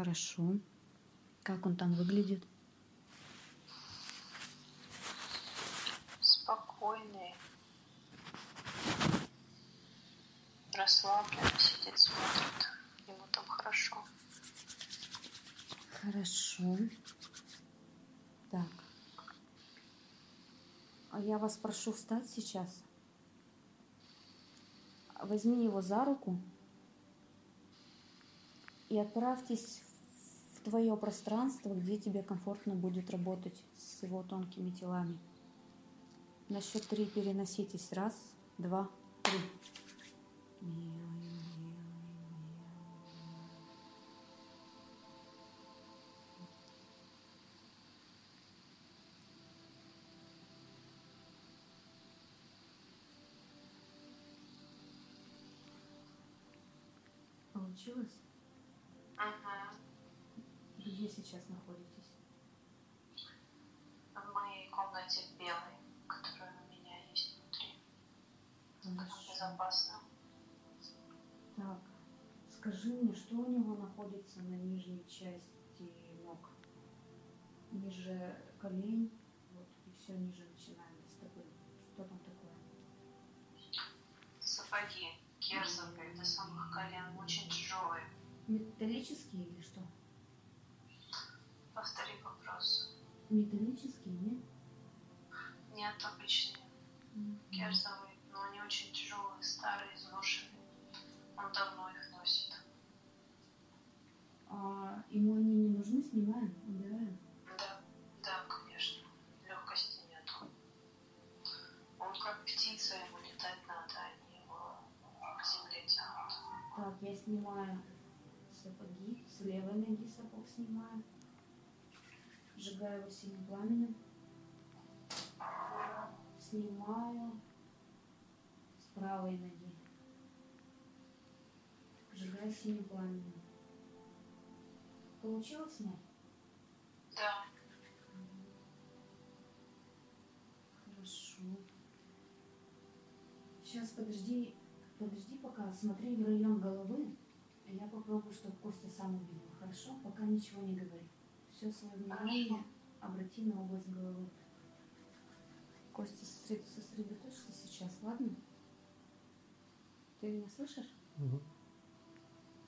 Хорошо. Как он там выглядит? Спокойный. Расслабленно сидит, смотрит. Ему там хорошо. Хорошо. Так. А я вас прошу встать сейчас. Возьми его за руку и отправьтесь в твое пространство, где тебе комфортно будет работать с его тонкими телами. На счет три переноситесь. Раз, два, три. Получилось? Угу. Где сейчас находитесь? В моей комнате белой, которая у меня есть внутри. Там безопасно. Так, скажи мне, что у него находится на нижней части ног? Ниже колень, вот, и все ниже начинаем с стопы. Что там такое? Сапоги керзовые до самых колен, очень тяжелые. Металлические или что? Повтори вопрос. Металлические, нет? Нет, обычные. Керзовые, но они очень тяжелые, старые, изношенные. Он давно их носит. А ему они не нужны, снимаем, убираем? Да, да, конечно. Легкости нету. Он как птица, ему летать надо, а не его к земле тянут. Так, я снимаю сапоги, с левой ноги сапог снимаю. Сжигаю его синим пламенем. Снимаю с правой ноги. Сжигаю синим пламенем. Получилось снять? Да, Хорошо. Сейчас подожди, подожди пока, смотри в район головы. а Я попробую, чтобы Костя сам увидел. Хорошо? Пока ничего не говори. Все свое внимание обрати на область головы. Костя, сосред- сосредоточься сейчас, ладно? Ты меня слышишь? Мгм.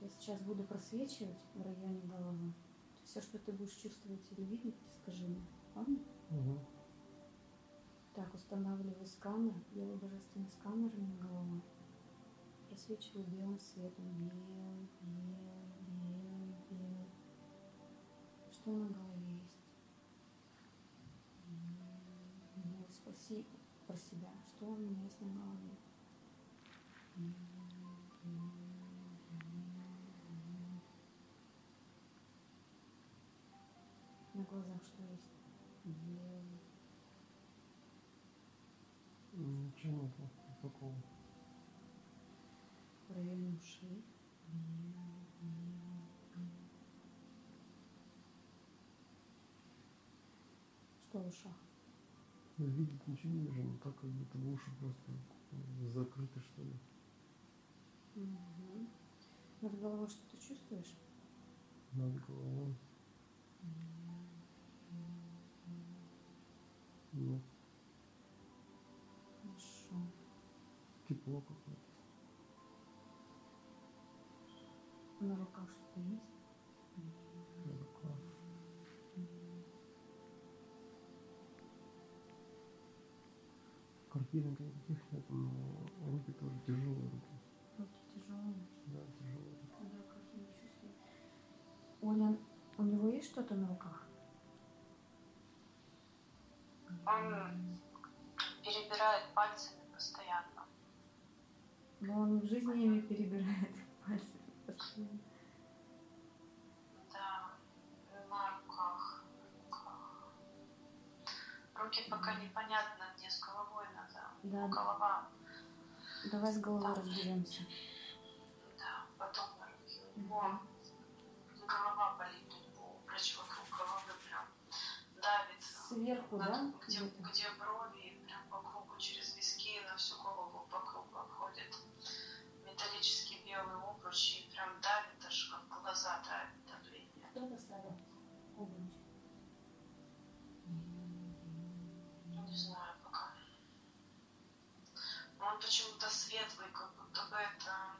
Я сейчас буду просвечивать в районе головы. Все, что ты будешь чувствовать или видеть, скажи мне. Ладно? Мгм. Так, устанавливаю сканер, белый божественный сканер над головой. Просвечиваю белым светом. Белый, белый, Что на голове есть? Спроси про себя, что у меня есть на голове. В ушах? Видеть ничего не вижу, но так как будто бы уши просто закрыты, что ли. Угу. Над головой что ты чувствуешь? Над головой. Ну, Хорошо. тепло какое-то. На руках что-то есть? Но руки тоже тяжелые руки. Руки тяжелые. Да, тяжелые. Да, как я не чувствую. Оля, у него есть что-то на руках? Он перебирает пальцами постоянно. Но он в жизни ими перебирает пальцами постоянно. Да, на руках. руках. Руки пока непонятно, где с головой надо. Да. Голова, Давай с головой разберемся. да, потом на руки. У него голова болит, у него врач вокруг головы прям давит. Сверху, на- да? Где, где брови, прям по кругу, через виски, на всю голову по кругу обходит. Металлический белый обруч и прям давит, аж как глаза давит. почему-то светлый, как будто бы это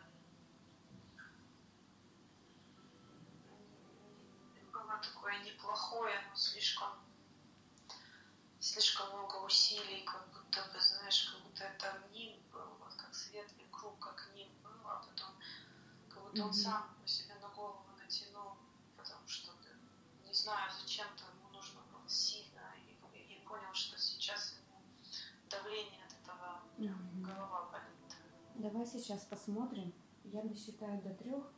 было такое неплохое, но слишком слишком много усилий, как будто бы, знаешь, как будто это ним был, вот как светлый круг, как ним был, а потом как будто mm-hmm. он сам по себе на голову натянул, потому что не знаю, Давай сейчас посмотрим. Я досчитаю до трех,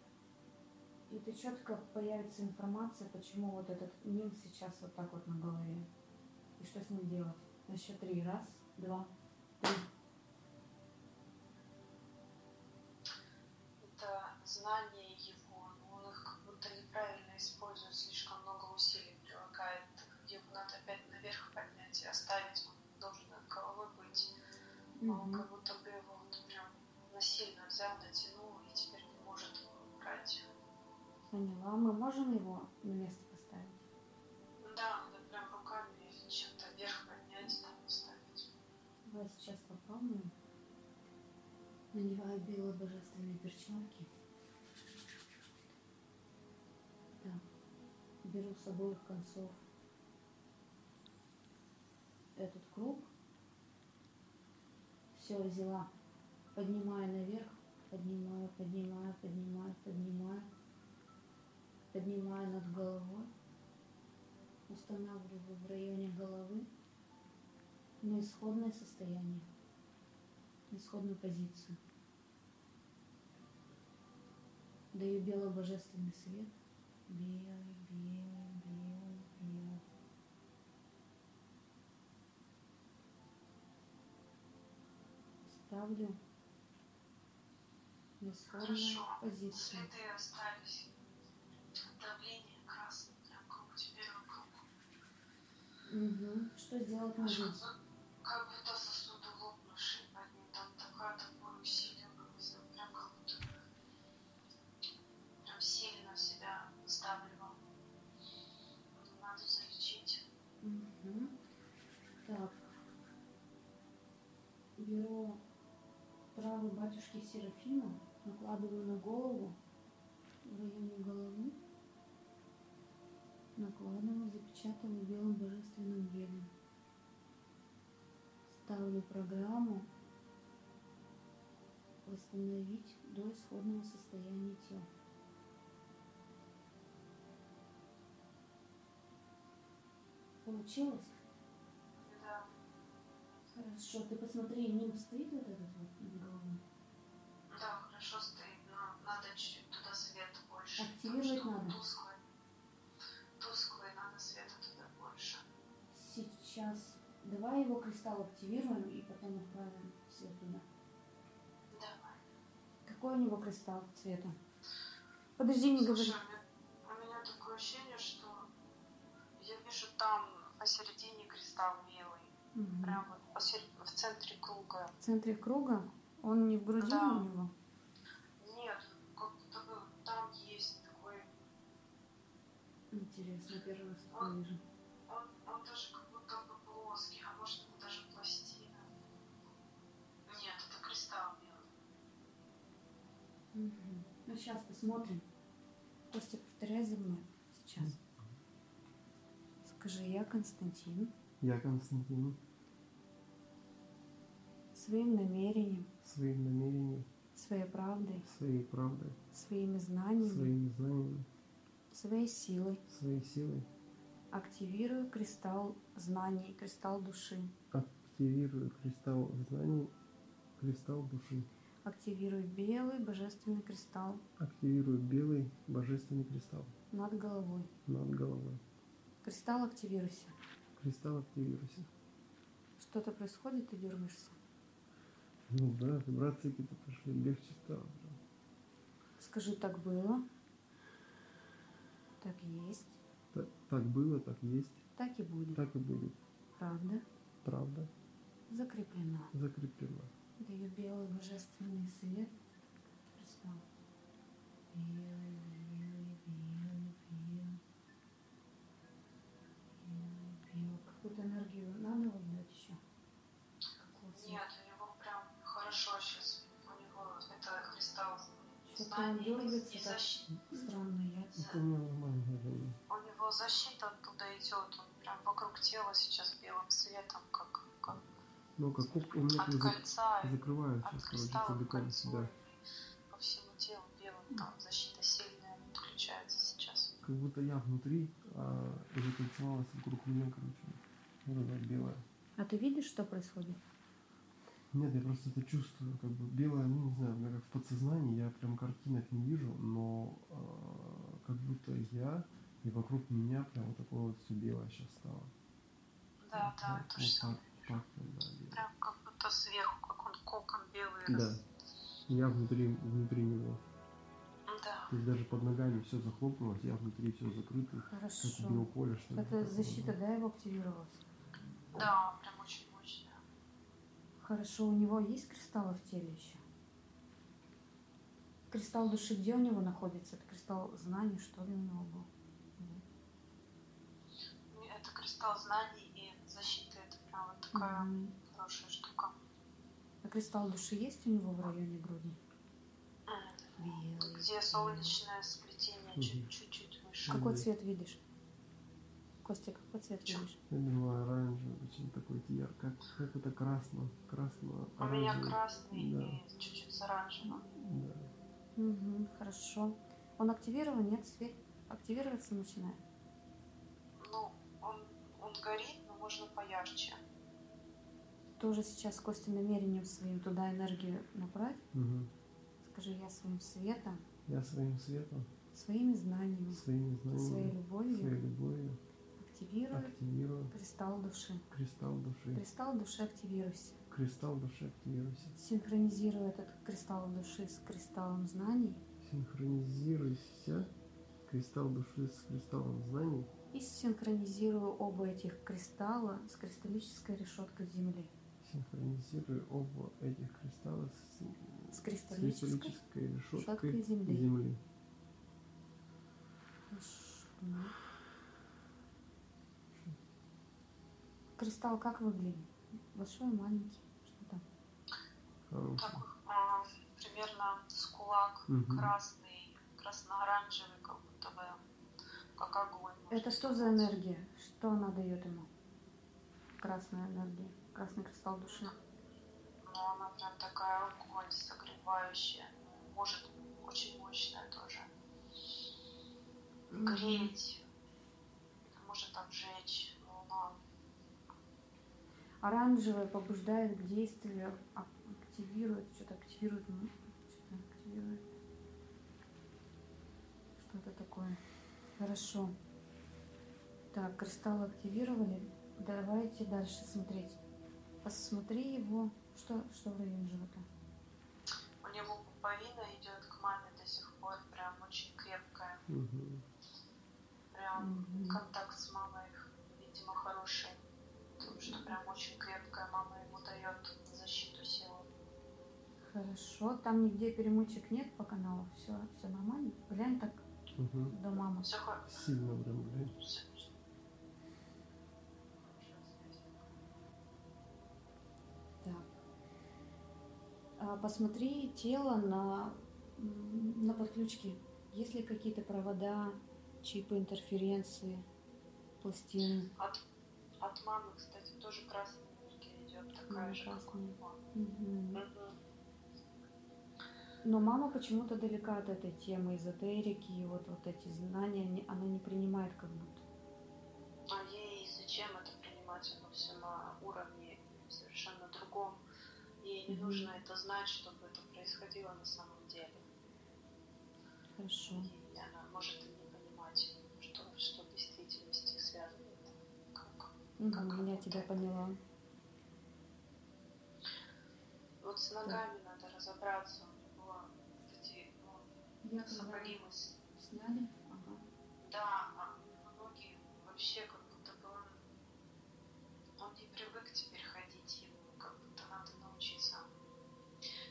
и ты четко появится информация, почему вот этот ним сейчас вот так вот на голове. И что с ним делать. На счет три. Раз, два, три. это знание его, он их как будто неправильно использует, слишком много усилий прилагает. Его надо опять наверх поднять и оставить, он должен головой быть. Он как будто бы его вот прям насильно взял, натянул и теперь не может убрать. Поняла. Мы можем его на место поставить? Да, надо прям руками чем-то вверх поднять, там оставить. Давай сейчас попробуем. Надеваю белые божественные перчатки. Так. Беру с обоих концов этот круг. Все взяла. Поднимаю наверх. Поднимаю, поднимаю, поднимаю, поднимаю. Поднимаю над головой. Устанавливаю в районе головы на исходное состояние, исходную позицию. Даю белый божественный свет. Белый, белый, белый, белый. Ставлю Хорошо. позицию. Следы остались. Давление красное, прям круг, теперь он круг. Мгм. Что сделать нужно? как- Как будто сосуды лопнувшие под ним, там такое такое усилие было, прям как будто прям сильно себя ставливал. Надо залечить. Мгм. Так. Беру травы батюшки Серафима, накладываю на голову, в районе головы. Накладываю, запечатываю белым божественным гелем. Ставлю программу восстановить до исходного состояния тела. Получилось? Да, Хорошо, ты посмотри, ним стоит вот этот Активировать надо? Тусклый. Тусклый, надо света туда больше. Сейчас давай его кристалл активируем и потом отправим свет туда. Давай. Какой у него кристалл цвета? Подожди, не говори. Слушай, у меня- у меня такое ощущение, что я вижу там посередине кристалл белый. Мгм. Прям вот посеред- в центре круга. В центре круга? Он не в груди Да. у него? Нет, как будто бы там есть такой... Интересно, первый раз такое вижу. Он, он даже как будто бы плоский, а может это даже пластина. Нет, это кристалл белый. Мгм. Ну сейчас посмотрим. Костя, повторяй за мной сейчас. Скажи, я Константин Я Константин своим намерением, своим намерением, своей правдой, своей правдой, своими знаниями, своими знаниями, своей силой своей силой активирую кристалл знаний, кристалл души. активирую кристалл знаний, кристалл души. Активирую белый божественный кристалл Активирую белый божественный кристалл над головой. над головой. Кристалл активируйся. Кристалл активируйся. Что-то происходит, ты дергаешься. Ну да, вибрации какие-то пошли, легче стало. Скажи, так было. Так есть. Так, так было, так есть, Так и будет. так и будет. Правда Правда закреплена. закреплена. Даю белый божественный свет. Кристалл. Белый, белый, белый, белый. Белый, белый. Какую-то энергию он дергается так странно. Я... Это нормально. У него защита оттуда идет, он прям вокруг тела сейчас белым светом, как, как Ну, как у меня от кольца, закрываю от сейчас, короче, кристалла к целиком кольцу, себя. по всему телу белым, там защита сильная отключается сейчас. Как будто я внутри, а закольцевалась вокруг меня, короче. Вот она белая. А ты видишь, что происходит? Нет, я просто это чувствую, как бы белое, ну не знаю, у меня как в подсознании, я прям картинок не вижу, но а, как будто я и вокруг меня прям вот такое вот все белое сейчас стало. Да, Вот да, так, то же вот самое. так, так, вот, да, белое. Прям как будто сверху, как он кокон белый. Да. раз- Я внутри, внутри него. Да. То есть даже под ногами все захлопнулось, я внутри все закрыто, как Хорошо. биополе, что. Это защита, да. да, его активировалась? Да, прям. Хорошо, у него есть кристаллы в теле еще? Кристалл души где у него находится? Это кристалл знаний, что ли, у него был? Это кристалл знаний и защиты. Это прям вот такая Мгм. хорошая штука. А кристалл души есть у него в районе груди? Белый. Где солнечное сплетение чуть-чуть выше. Какой цвет видишь? Костя, какой цвет видишь? Я думаю, оранжевый, очень такой ярко, как, как это красно, красно, У меня красный Да. и чуть-чуть с оранжевым. Да. Угу, хорошо. Он активирован, нет? Свет активироваться начинает? Ну, он, он горит, но можно поярче. Тоже сейчас Костя намерением своим туда энергию направь. Мгм. Скажи, я своим светом, Я своим светом, своими знаниями, своими своей знаниями, любовью своей любовью активирую активирую кристалл души. кристалл души. Кристалл души активируйся. Кристалл души активируйся. Синхронизируй этот кристалл души с кристаллом знаний Синхронизируйся. Кристалл души с кристаллом знаний. и синхронизирую оба этих кристалла с кристаллической решеткой Земли. Синхронизируй оба этих кристалла с, С с кристаллической кристаллической решеткой решеткой Земли. Земли. Хорошо. Кристалл как выглядит? Большой, маленький? Что там? Так, а, примерно с кулак, Мгм. красный, красно-оранжевый, как будто бы, как огонь. Это что за сказать. энергия? Что она дает ему? Красная энергия. Красный кристалл души. Ну, она прям такая огонь, согревающая. Может, очень мощная тоже. Греть, может обжечь. Она Оранжевый побуждает к действию, ак- активирует, что-то активирует, что-то активирует. Что-то такое. Хорошо. Так, кристаллы активировали. Давайте дальше смотреть. Посмотри его. Что, что в районе живота? У него пуповина идет к маме до сих пор, прям очень крепкая. Мгм. Прям Мгм. контакт с мамой, видимо, хороший. Потому что прям очень крепкая мама ему дает защиту силу. Хорошо. Там нигде перемычек нет по каналу. Все, все нормально. Глянь так Мгм. до мамы. Все Сильно прям, блин. Так. А, Посмотри тело на, на подключке. Есть ли какие-то провода, чипы, интерференции, пластины? От, от мамы, кстати, тоже красная энергия идет, такая Мама же, как у красная. него. Мгм. Но мама почему-то далека от этой темы эзотерики, и вот, вот эти знания она не принимает как будто. А ей зачем это принимать? Оно все на уровне совершенно другом. Ей не Мгм. нужно это знать, чтобы это происходило на самом деле. Хорошо. И она может и не понимать, что, что в действительности связывает. Как. Мгм, я тебя поняла. Вот с ногами надо разобраться. У него вот эти ну, Я сапоги мы с- сняли. Ага. Да, а ноги вообще как будто бы он, он не привык теперь ходить, ему как будто надо научиться.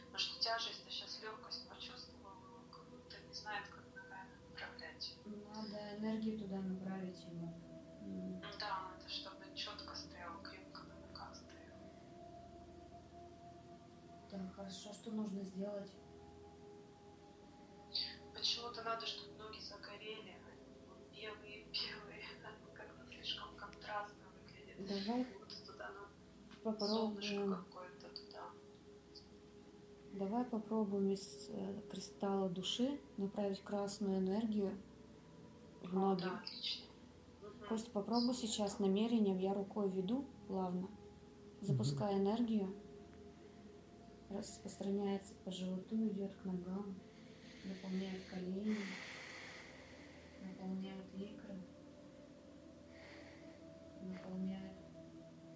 Потому что тяжесть, а сейчас легкость почувствовал, он как будто не знает, как ногами управлять. Надо энергию туда направить ему. М, Да, надо, чтобы четко стоял, крепко на ногах стоял. Так, хорошо. Что нужно сделать? Надо, чтобы ноги загорели, вот белые, белые. Давай Вот туда на солнышко попробуем. какое-то туда. Давай попробуем из э, кристалла души направить красную энергию в О, ноги. да, отлично. Просто попробуй сейчас намерением, я рукой веду плавно, запуская энергию, распространяется по животу, идет к ногам, наполняет колени, наполняет икры, наполняет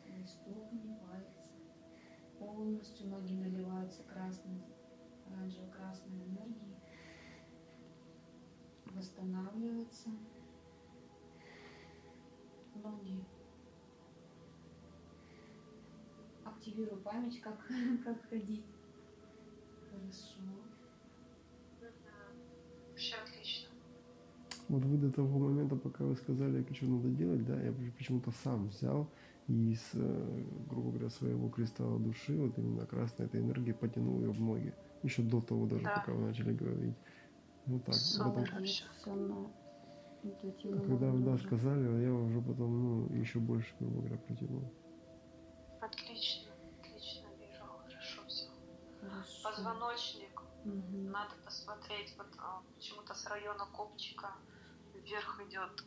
твои ступни, пальцы. Полностью ноги наливаются красной, оранжево-красной энергией, восстанавливаются ноги. Активирую память, как, как ходить. Хорошо. Все отлично. Вот вы до того момента, пока вы сказали, что надо делать, да, я почему-то сам взял и из, э, грубо говоря, своего кристалла души, вот именно красной этой энергии потянул ее в ноги. Еще до того даже, Да. пока вы начали говорить. Вот так. Потом, интуитивном когда вы да, сказали, я уже потом, ну, еще больше, грубо говоря, протянул. Отлично. Отлично вижу. Хорошо все. Хорошо. Позвоночник. Мгм. Надо посмотреть. Вот а, почему-то с района копчика вверх идет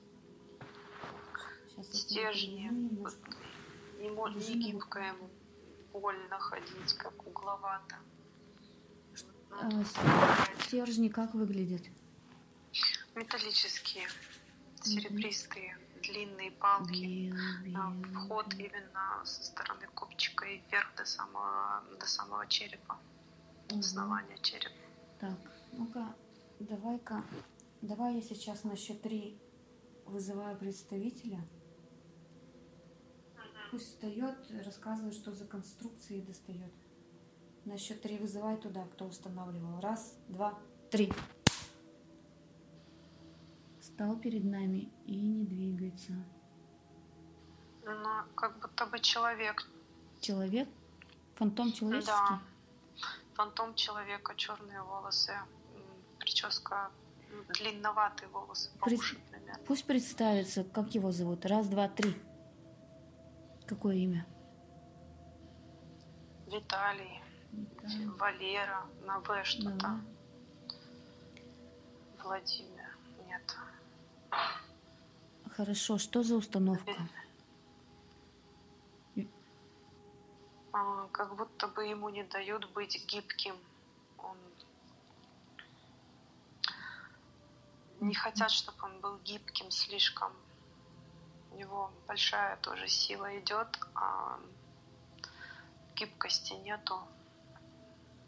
стержни. Вот не, не гибко ему. Больно ходить, как угловато. А, посмотреть. Стержни как выглядят? Металлические, серебристые, длинные палки. А, Вход именно со стороны копчика и вверх до самого, до самого черепа, Мгм. основания черепа. Так, ну-ка, давай-ка, давай я сейчас на счет три вызываю представителя. Пусть встает, рассказывает, что за конструкции достает. На счет три вызывай туда, кто устанавливал. Раз, два, три. Стал перед нами и не двигается. Ну, как будто бы человек. Человек? Фантом человеческий? Да. Фантом человека, черные волосы, прическа, м, длинноватые волосы, по Пред- уши примерно. Пусть представится, как его зовут. Раз, два, три. Какое имя? Виталий, Валера, на В что-то. Давай. Владимир, нет. Хорошо, что за установка? А, как будто бы ему не дают быть гибким. Он... Не хотят, чтобы он был гибким слишком. У него большая тоже сила идет, а гибкости нету.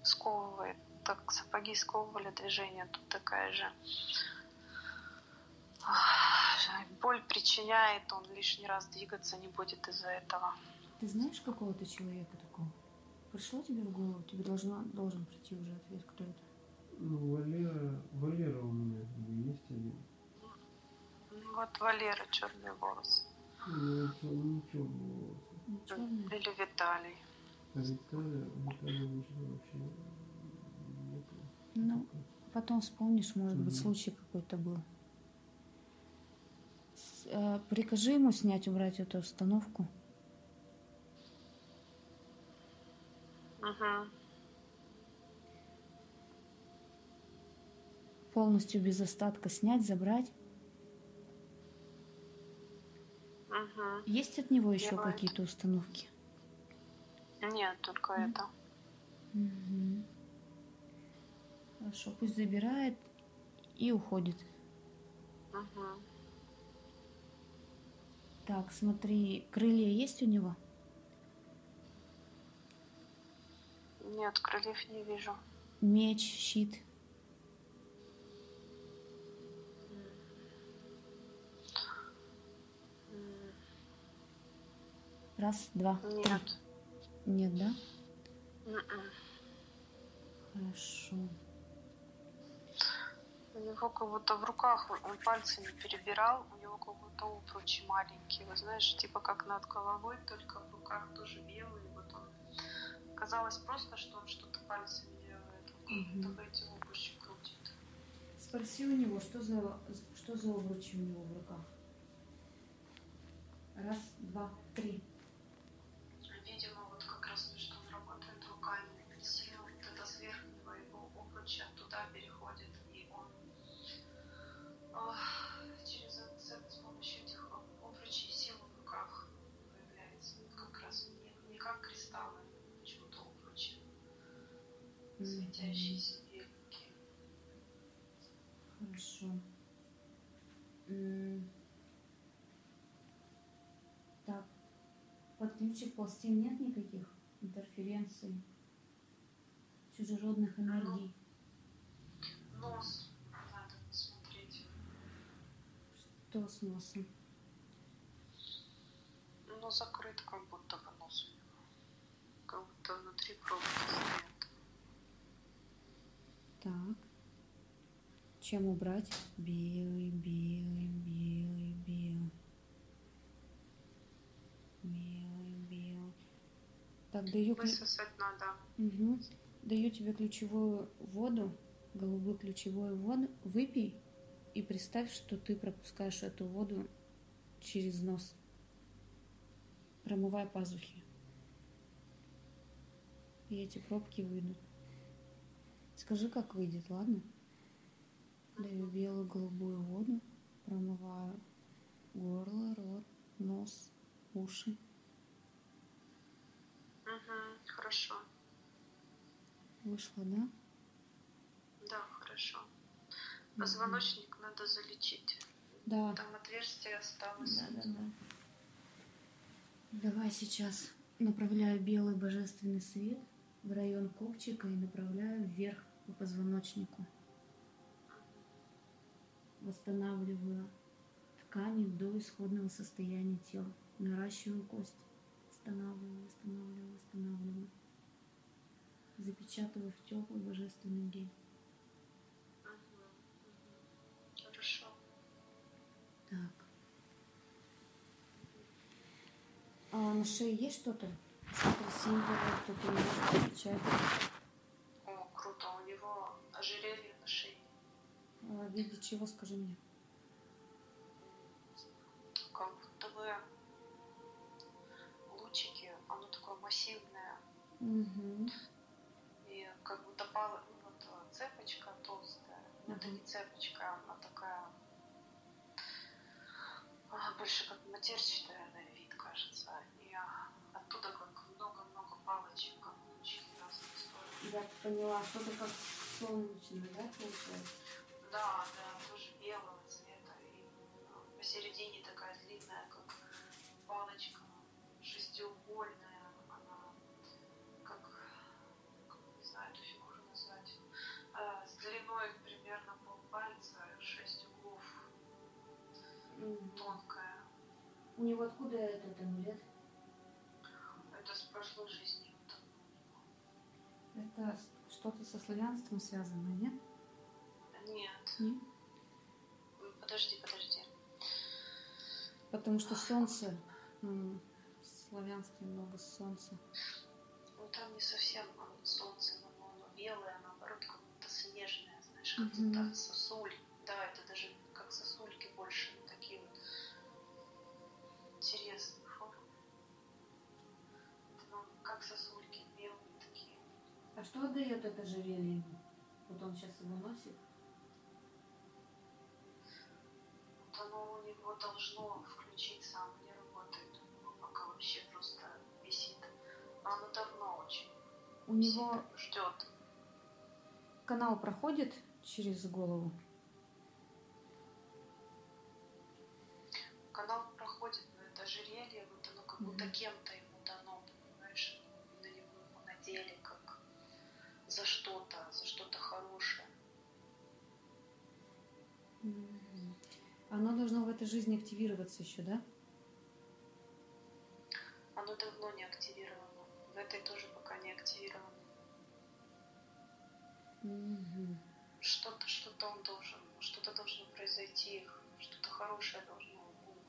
Сковывает. Так сапоги сковывали движение, тут такая же. Боль причиняет, он лишний раз двигаться не будет из-за этого. Ты знаешь какого-то человека такого? Пришло тебе в голову? Тебе должно, должен прийти уже ответ, кто это. Ну, Валера, Валера у меня есть один. Ну, Вот Валера черный волос. Ну, это не черный волос. Ну. Или Виталий. А Виталия, Виталия ничего вообще нету. Ну, потом вспомнишь, может быть, случай какой-то был. С- э, Прикажи ему снять, убрать эту установку. Угу. Полностью без остатка снять, забрать. Угу. Есть от него еще какие-то установки? Нет, только Нет? это. Мгм. Хорошо, пусть забирает и уходит. Угу. Так, смотри, крылья есть у него? Нет, крыльев не вижу. Меч, щит. Раз, два, три. Нет. Нет, да? М-м. Хорошо. У него как будто в руках, он- пальцами перебирал, у него как будто обручи маленькие, вы знаешь, типа как над головой, только в руках тоже белые. Вот он казалось просто, что он что-то пальцами делает, он бы эти обручи крутит. Спроси у него, что за, что за обручи у него в руках. Раз, два, три. Светящиеся беленькие. Хорошо. Так, под ключик пластин нет никаких интерференций, чужеродных энергий? Нос надо посмотреть. Что с носом? Ну, закрыт как будто бы нос. Как будто внутри провода стоят. Так. Чем убрать? Белый, белый, белый, белый. Белый, белый. Так, даю, Высосать надо. Мгм. даю тебе ключевую воду, голубую ключевую воду. Выпей и представь, что ты пропускаешь эту воду через нос. Промывай пазухи. И эти пробки выйдут. Скажи, как выйдет, ладно? Даю белую голубую воду, промываю горло, рот, нос, уши. Угу, хорошо. Вышло, да? Да, хорошо. Позвоночник надо залечить. Да. Там отверстие осталось. Да, да, да. Давай сейчас направляю белый божественный свет в район копчика и направляю вверх по позвоночнику. Восстанавливаю ткани до исходного состояния тела. Наращиваю кость. Восстанавливаю, восстанавливаю, восстанавливаю. Запечатываю в теплый божественный гель. Хорошо. Так. А на шее есть что-то? Смотри, символы, тут у меня печать. О, круто. У него ожерелье на шее. А, в виде чего, скажи мне? Как будто бы лучики, оно такое массивное. Угу. И как будто пала, ну, вот э, цепочка толстая. Но Это не цепочка, она такая а, больше как матерчатая на вид, кажется. И а, оттуда как много-много палочек, как лучики в разные стороны. Я поняла, что-то как солнечное, да, получается? Да, да, тоже белого цвета. И а, посередине такая длинная, как палочка, шестиугольная. Она как, как не знаю эту фигуру назвать, а, с длиной примерно полпальца, шесть углов, Мгм. тонкая. У него откуда этот амулет? Это с прошлой жизни. Это что-то со славянством связано, нет? Нет, Нет? Подожди, подожди. Потому что солнце, в славянстве много солнца. Ну там не совсем а, солнце, но оно белое, наоборот, как будто снежное, знаешь, как что дает это ожерелье ему? Вот он сейчас его носит. Вот оно у него должно включиться, оно не работает. Него пока вообще просто висит. Но оно давно очень У него ждет. канал проходит через голову. Канал проходит, но это ожерелье, вот оно как будто кем-то ему дано, понимаешь? На него ему надели как за что-то, за что-то хорошее. Оно должно в этой жизни активироваться еще, да? Оно давно не активировано. В этой тоже пока не активировано. Мгм. Что-то, что-то он должен, что-то должно произойти, что-то хорошее должно,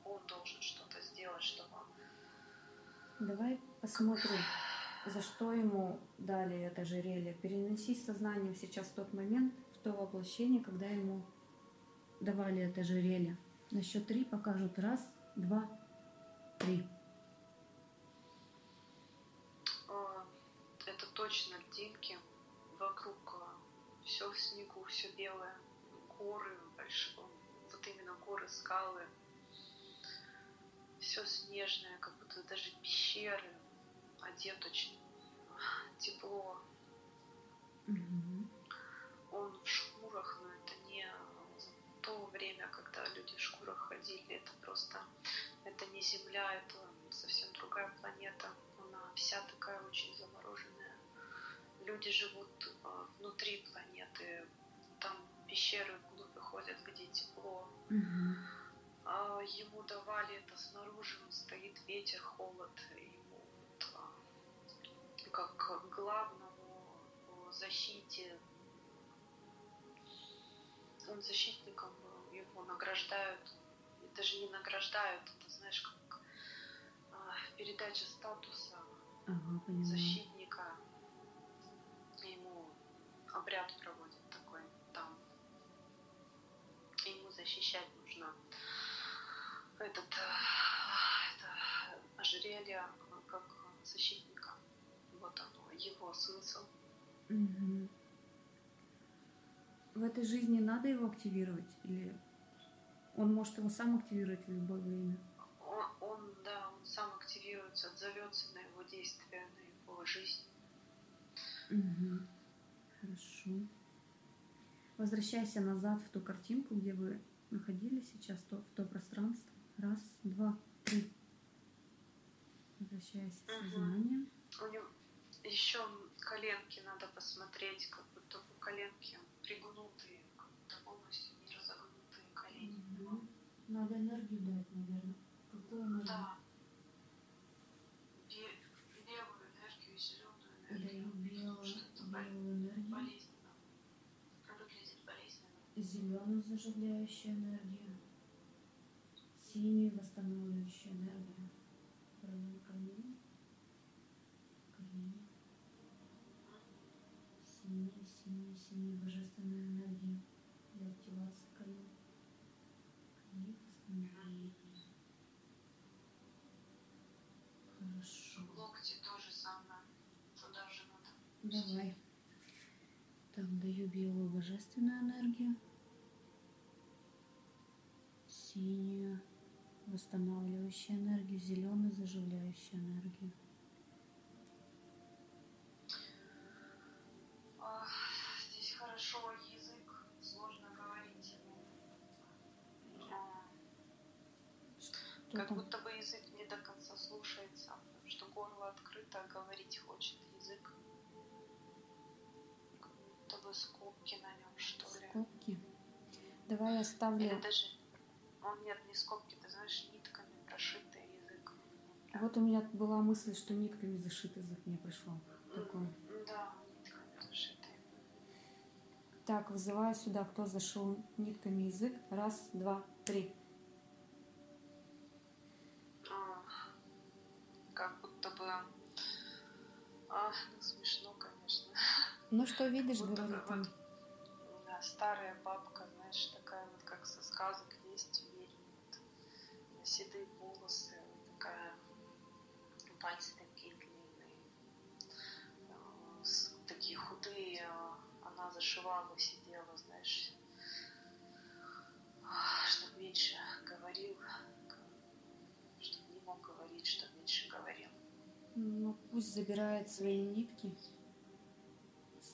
он должен что-то сделать, чтобы Давай посмотрим, за что ему дали это ожерелье. Перенесись сознанием сейчас в тот момент, в то воплощение, когда ему давали это ожерелье. На счет три покажут. Раз, два, три. А, Это точно льдинки. Вокруг все в снегу, все белое. Горы, большие, вот именно горы, скалы. Все снежное, как будто даже пещеры. Одет очень тепло. Мгм. он в шкурах, но это не то время, когда люди в шкурах ходили, это просто, это не Земля, это совсем другая планета, она вся такая очень замороженная. Люди живут а, внутри планеты, там пещеры вглубь ходят, где тепло. А ему давали это снаружи, он стоит ветер, холод, и как к главному защите, он защитником был, его награждают, и даже не награждают, это знаешь, как а, передача статуса Ага, защитника, ему обряд проводят такой там, и ему защищать нужно этот а, это ожерелье как защитника. Вот оно, его смысл. Мгм. В этой жизни надо его активировать? Или он может его сам активировать в любое время? Он, он, да, он сам активируется, отзовется на его действия, на его жизнь. Мгм. Хорошо. Возвращайся назад в ту картинку, где вы находились сейчас, то, в то пространство. Раз, два, три. Возвращайся в Мгм. сознание. У него еще коленки надо посмотреть, как будто бы коленки пригнутые, как будто полностью не разогнутые колени. Мгм. Надо энергию дать, наверное. Какую энергию? Да. Бе- белую энергию и зеленую энергию. белую, белую энергию. болезненно. Выглядит болезненно. Зеленую заживляющую энергию. Синюю восстанавливающую энергию. Правильно, колени. Колени. Синяя, синяя божественная энергия для активации колен. И восстановления. Хорошо. Локти тоже самое. Туда же надо. Давай. Так, даю белую божественную энергию. Синюю восстанавливающую энергию, зеленую заживляющую энергию. Как там? будто бы язык не до конца слушается, потому что горло открыто, а говорить хочет язык. Как будто бы скобки на нем, что ли. Скобки. Давай я Или оставлю. даже... Он нет, не скобки, ты знаешь, нитками прошитый язык. Вот у меня была мысль, что нитками зашит язык мне пришел. Такой. М, Да, нитками зашитый. Так, вызываю сюда, кто зашел нитками язык. Раз, два, три. Ну что видишь, бы говорит он. вот, да, старая бабка, знаешь, такая вот, как со сказок есть, ведьма, вот, седые волосы, такая, пальцы такие длинные, с- такие худые, э, она зашивала, сидела, знаешь, чтобы меньше говорил, чтобы не мог говорить, чтобы меньше говорил. Ну, пусть забирает свои нитки.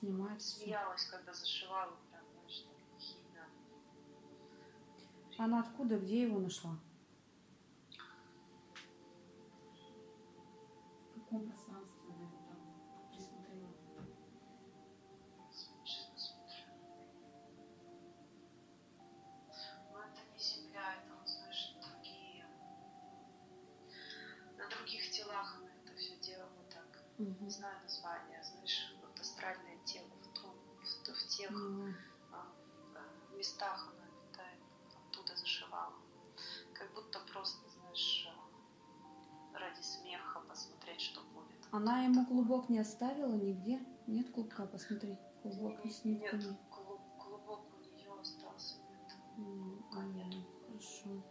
Снимает все. Смеялась, когда зашивала, прям, знаешь, так химия. Она откуда, где его нашла? В каком пространстве она его там присмотрела? Сейчас посмотрю. Но это не земля, это, вот, знаешь, другие. На других телах она это все делала так. Угу. Не знаю название, Она ему клубок не оставила нигде? Нет клубка, посмотри. Клубок не с Нет, нитками. клуб, клубок у нее остался, нет. Клубка нет. Хорошо.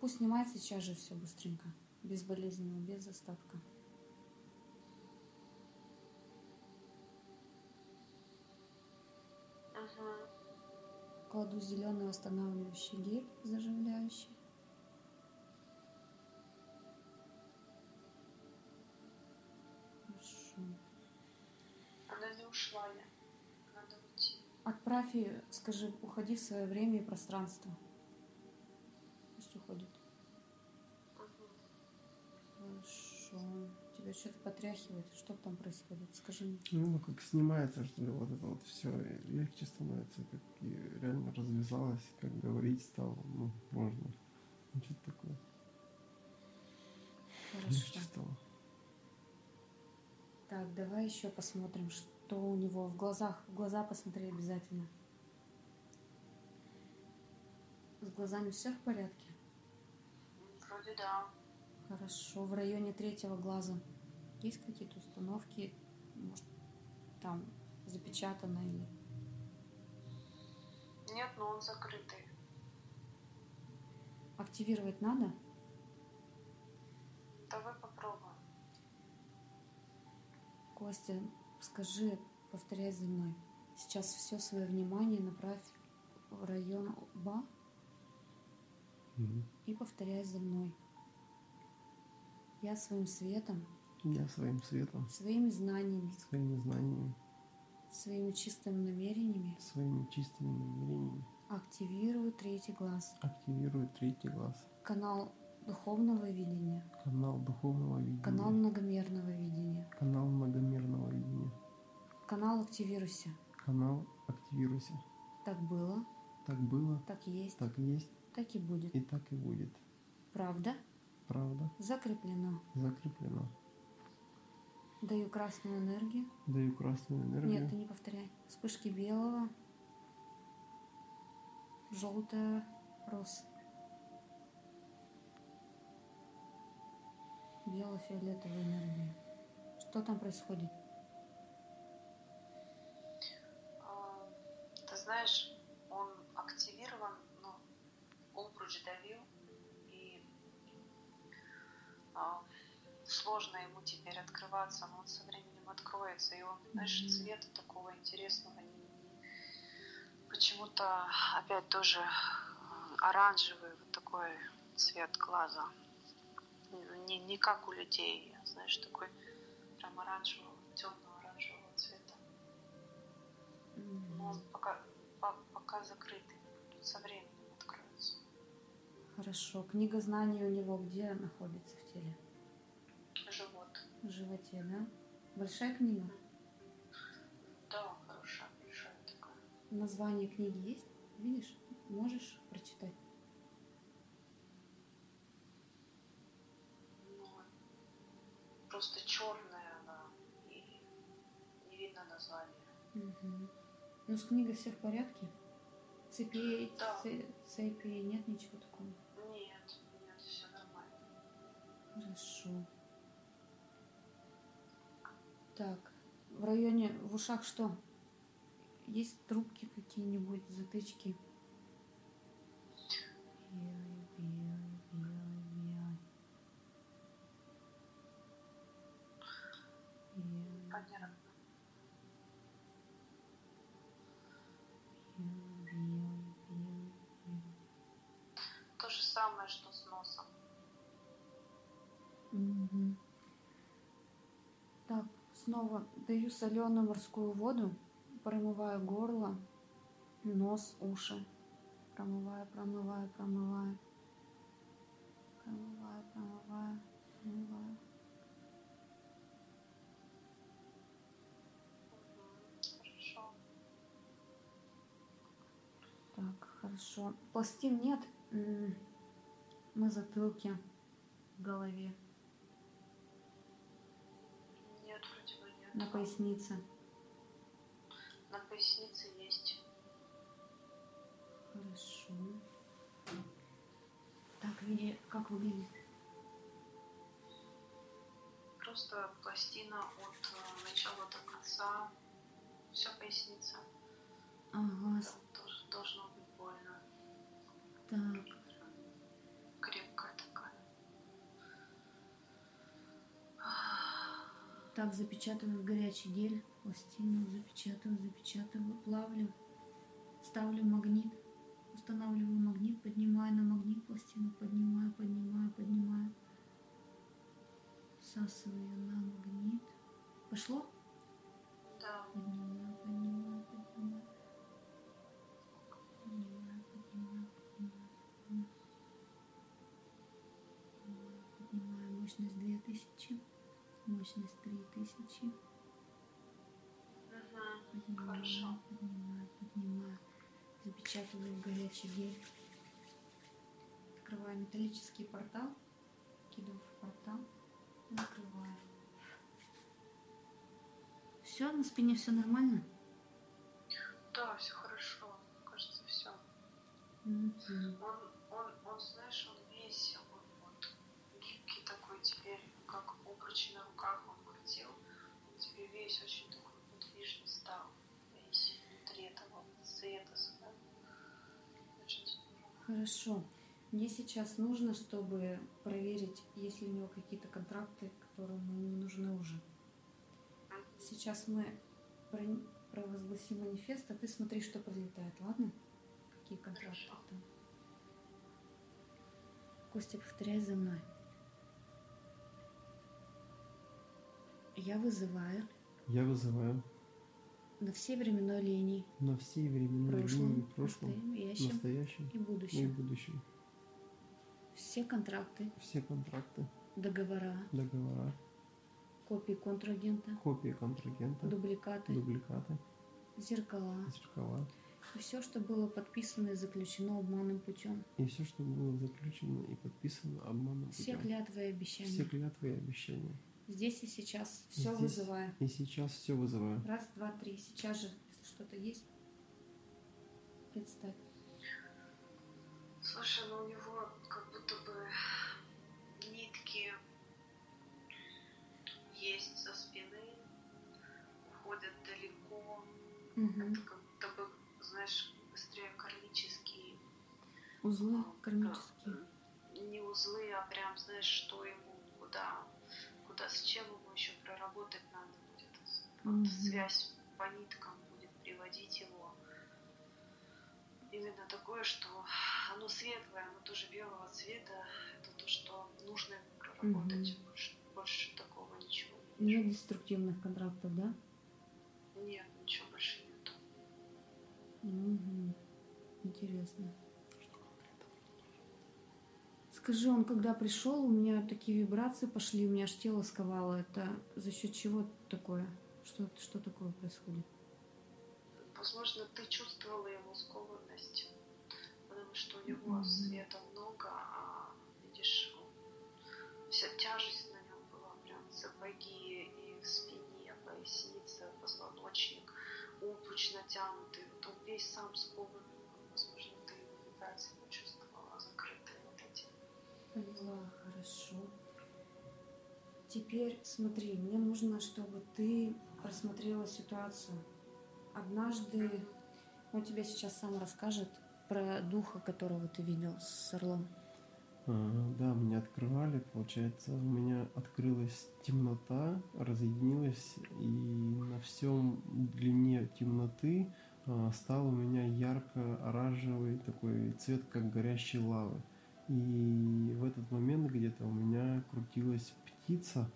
Пусть снимает сейчас же все быстренько. Безболезненно, без остатка. Угу. Кладу зеленый восстанавливающий гель, заживляющий. Ушла, я. Надо уйти. Отправь и скажи, уходи в свое время и пространство. Пусть уходит. Хорошо. Тебя что-то потряхивает. Что там происходит? Скажи мне. Ну, как снимается, что ли, вот это вот все легче становится, как и реально развязалось, как говорить стало, ну, можно. Ну, что-то такое. Легче Хорошо. стало. Так, давай еще посмотрим, что у него в глазах. В глаза посмотри обязательно. С глазами все в порядке? Вроде да. Хорошо. В районе третьего глаза есть какие-то установки? Может, там запечатано или... Нет, но он закрытый. Активировать надо? Давай попробуем. Костя, скажи, повторяй за мной. Сейчас все свое внимание направь в район лба Мгм. и повторяй за мной. Я своим светом, Я своим светом, своими знаниями, своими знаниями, своими чистыми намерениями своими чистыми намерениями активирую третий глаз. активирую третий глаз, Канал духовного видения, канал духовного видения, канал многомерного видения. канал многомерного видения, Канал активируйся. канал активируйся. Так было, Так было, так есть, так есть так и будет. и так и будет. Правда? Правда? Закреплено. Закреплено. Даю красную энергию. Даю красную энергию. Нет, ты не повторяй. Вспышки белого, желтая, роз. Бело-фиолетовая энергия. Что там происходит? А, Ты знаешь, он активирован, ну, обруч давил, и а, сложно ему теперь открываться, но он со временем откроется, и он, знаешь, цвета такого интересного почему-то опять тоже а, оранжевый вот такой цвет глаза. Не, не как у людей, знаешь, такой прям оранжевого, темного оранжевого цвета. Но он пока, по- пока закрытый. Со временем откроется. Хорошо. Книга знаний у него где находится в теле? Живот. В животе, да? Большая книга? Да, хорошая, большая такая. Название книги есть? Видишь? Можешь прочитать? Ну, просто черная она. И не видно названия. Угу. Ну, с книгой все в порядке? Цепей, Да. це- цепи нет ничего такого? Нет, нет, все нормально. Хорошо. Так, в районе, в ушах что? Есть трубки какие-нибудь, затычки? Бей, самое, что с носом. Мгм. Так, снова даю соленую морскую воду, промываю горло, нос, уши. Промываю, промываю, промываю. Промываю, промываю, промываю. Хорошо. Так, хорошо. Пластин нет на затылке, в голове, Нет, вроде бы нет. на пояснице. На пояснице есть. Хорошо. Так, види, как выглядит? Просто пластина от э, начала до конца. Все поясница. Ага, Там тоже должно быть больно. так. Так запечатываю в горячий гель, пластину запечатываю, запечатываю, плавлю, ставлю магнит, устанавливаю магнит, поднимаю на магнит пластину, поднимаю, поднимаю, поднимаю, всасываю на магнит. Пошло? Да. Поднимаю, поднимаю, поднимаю. Поднимаю, поднимаю, поднимаю. Поднимаю мощность 2000. Мощность 3000. Угу. Поднимаю, Хорошо. поднимаю, поднимаю. Запечатываю в горячий гель. Открываю металлический портал. Кидаю в портал. Закрываю. Все, на спине все нормально? Да, все хорошо. Кажется, все. Мгм. Он, он, он, знаешь, он весь, он вот гибкий такой теперь, обручи на руках он крутил. Он тебе весь очень такой подвижный стал. Весь внутри этого здорово. Хорошо. Мне сейчас нужно, чтобы проверить, есть ли у него какие-то контракты, которые ему не нужны уже. Сейчас мы про- провозгласим манифест, а ты смотри, что прилетает, ладно? Какие контракты Хорошо. там. Костя, повторяй за мной. Я вызываю Я вызываю. на всей временной линии, на всей временной линии прошлом, прошлом, настоящем настоящем и и будущем, будущем. все контракты, Все контракты, договора, договора, копии контрагента, копии контрагента, дубликаты, дубликаты, зеркала. Зеркала. И все, что было подписано и заключено обманным путем. и все, что было заключено и подписано обманным Все путем. клятвы и обещания. Все клятвы и обещания. Здесь и сейчас все Здесь вызываю. И сейчас все вызываю. Раз, два, три. Сейчас же, если что-то есть, представь. Слушай, ну у него как будто бы нитки есть со спины, уходят далеко. Мгм. Это как будто бы, знаешь, быстрее кармические. Узлы а, кармические. да, Не узлы, а прям, знаешь, что ему, куда, куда с чем ему еще проработать надо будет. Вот Мгм. связь по ниткам будет приводить его. Именно такое, что оно светлое, оно тоже белого цвета. Это то, что нужно проработать. Больше, больше такого ничего не Нет вижу. деструктивных контрактов, да? Нет, ничего больше нету. Мгм. Интересно. Скажи, он когда пришел, у меня такие вибрации пошли, у меня аж тело сковало. Это за счет чего такое? Что, что такое происходит? Возможно, ты чувствовала его скованность, потому что у него Мгм. света много, а видишь, вся тяжесть на нем была, прям сапоги и в спине, поясница, позвоночник, обруч натянутый, вот он весь сам скованный, хорошо. Теперь смотри, мне нужно, чтобы ты просмотрела ситуацию. Однажды он тебе сейчас сам расскажет про духа, которого ты видел с орлом. А, Да, меня открывали, получается, у меня открылась темнота, разъединилась, и на всем длине темноты а, стал у меня ярко-оранжевый такой цвет, как горящей лавы. И в этот момент где-то у меня крутилась птица,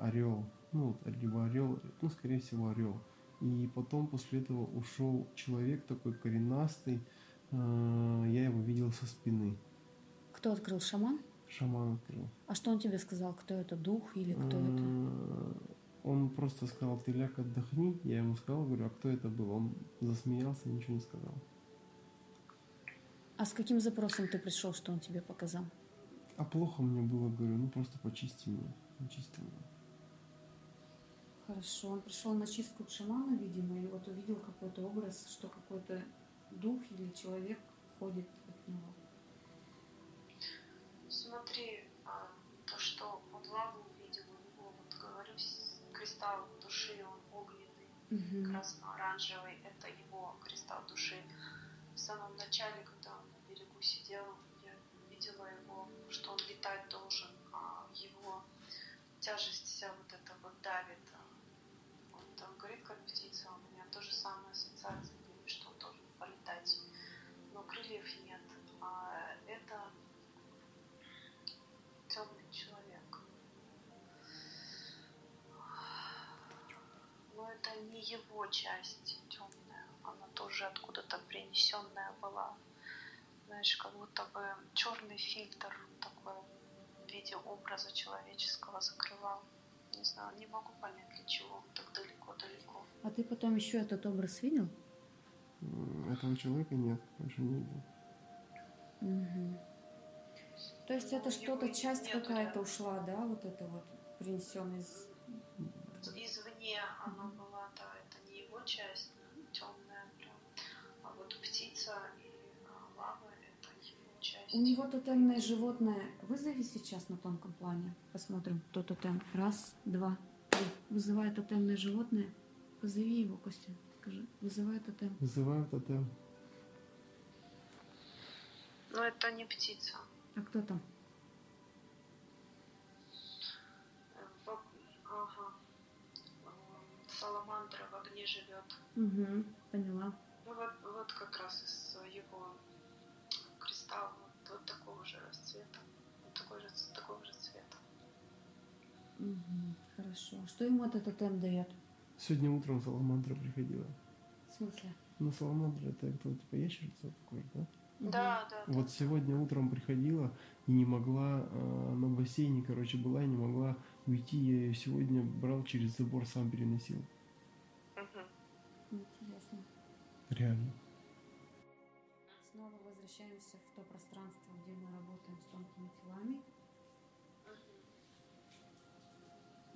орел, ну, вот, либо орел, ну, скорее всего, орел. И потом после этого ушел человек такой коренастый, а, я его видел со спины. Кто открыл шаман? Шаман открыл. А что он тебе сказал? Кто это? Дух или кто это? Он просто сказал, ты ляг отдохни. Я ему сказал, говорю, а кто это был? Он засмеялся, ничего не сказал. А с каким запросом ты пришел, что он тебе показал? А плохо мне было, говорю, ну просто почисти меня. Почисти меня. Хорошо, он пришел на чистку к шаману, видимо, и вот увидел какой-то образ, что какой-то дух или человек ходит от него. Смотри, а, то, что он лаву увидел, у него, вот говорю, кристалл души, он огненный, Мгм. красно-оранжевый, это его кристалл души. В самом начале, когда сидел, я видела его, что он летать должен, а его тяжесть вся вот эта вот давит. Он там говорит, как птица, у меня тоже самая ассоциация что он должен полетать. Но крыльев нет. А это темный человек. Но это не его часть темная, она тоже откуда-то принесенная была. Знаешь, как будто бы черный фильтр такой виде образа человеческого закрывал. Не знаю, не могу понять, для чего он так далеко-далеко. А ты потом еще этот образ видел? Этого человека нет, больше не видел. Угу. То есть Ну, это что-то, его часть какая-то ушла, да, вот это вот принесенная из... Извне она была, да, это не его часть, У него тотемное животное. Вызови сейчас на тонком плане. Посмотрим, кто тотем. Раз, два, три. Вызывает тотемное животное. Позови его, Костя. Скажи, вызывает тотем. Вызываю тотем. Но это не птица. А кто там? Э, Ага. Саламандра в огне живет. Угу, поняла. Ну вот, вот как раз из его кристалла вот, вот такого же расцвета. Вот такой же, ц- такого же цвета. Угу, хорошо. Что ему этот тотем дает? Сегодня утром саламандра приходила. В смысле? Ну, саламандра это кто, типа ящерица такой, да? Да, да. да. Вот сегодня утром приходила и не могла, э, на бассейне, короче, была и не могла уйти. Я ее сегодня брал через забор, сам переносил. Мгм. Интересно. Реально.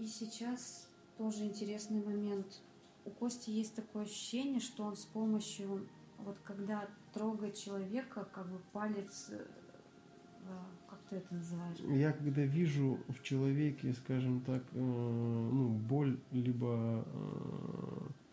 И сейчас тоже интересный момент. У Кости есть такое ощущение, что он с помощью, вот когда трогает человека, как бы палец, э, э, как ты это называешь? Я когда вижу в человеке, скажем так, э, ну, боль, либо,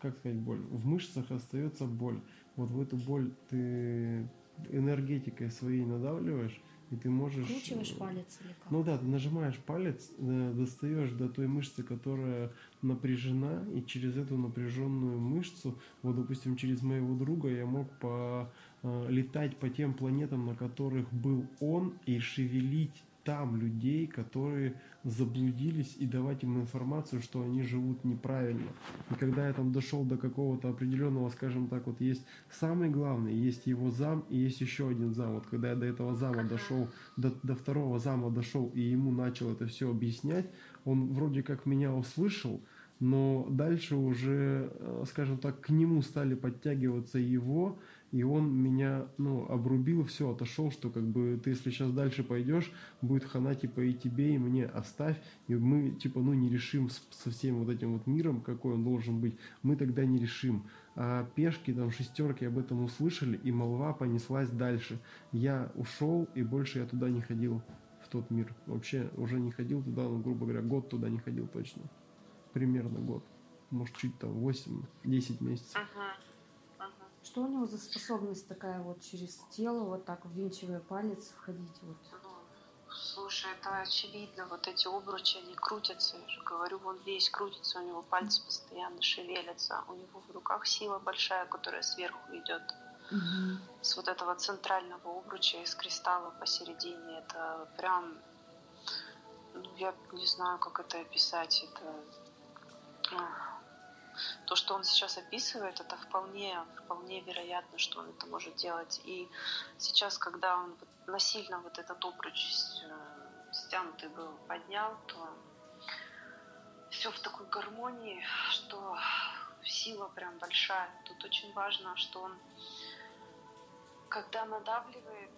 как сказать, боль, в мышцах остается боль. Вот в эту боль ты энергетикой своей надавливаешь, и ты можешь... Вкручиваешь э, палец или как? Ну да, ты нажимаешь палец, э, достаешь до той мышцы, которая напряжена, и через эту напряженную мышцу, вот, допустим, через моего друга я мог по, э, летать по тем планетам, на которых был он, и шевелить там людей, которые заблудились, и давать им информацию, что они живут неправильно. И когда я там дошел до какого-то определенного, скажем так, вот есть самый главный, есть его зам, и есть еще один зам. Вот когда я до этого зама дошел, до, до второго зама дошел, и ему начал это все объяснять, он вроде как меня услышал, но дальше уже, э, скажем так, к нему стали подтягиваться его, и он меня, ну, обрубил, все, отошел, что как бы ты, если сейчас дальше пойдешь, будет хана, типа, и тебе, и мне оставь, и мы, типа, ну, не решим со всем вот этим вот миром, какой он должен быть, мы тогда не решим. А пешки, там, шестерки об этом услышали, и молва понеслась дальше. Я ушел, и больше я туда не ходил, в тот мир. Вообще уже не ходил туда, ну, грубо говоря, год туда не ходил точно. Примерно год. Может, чуть там 8-10 месяцев. Мгм. Мгм. Что у него за способность такая вот через тело, вот так ввинчивая палец, входить вот? Ну, слушай, это очевидно, вот эти обручи, они крутятся, я же говорю, вон весь крутится, у него пальцы постоянно шевелятся, у него в руках сила большая, которая сверху идет. С вот этого центрального обруча из кристалла посередине, это прям, ну, я не знаю, как это описать, это ах, то, что он сейчас описывает, это вполне, вполне вероятно, что он это может делать. И сейчас, когда он насильно вот этот обруч э, стянутый был поднял, то все в такой гармонии, что сила прям большая. Тут очень важно, что он, когда надавливает,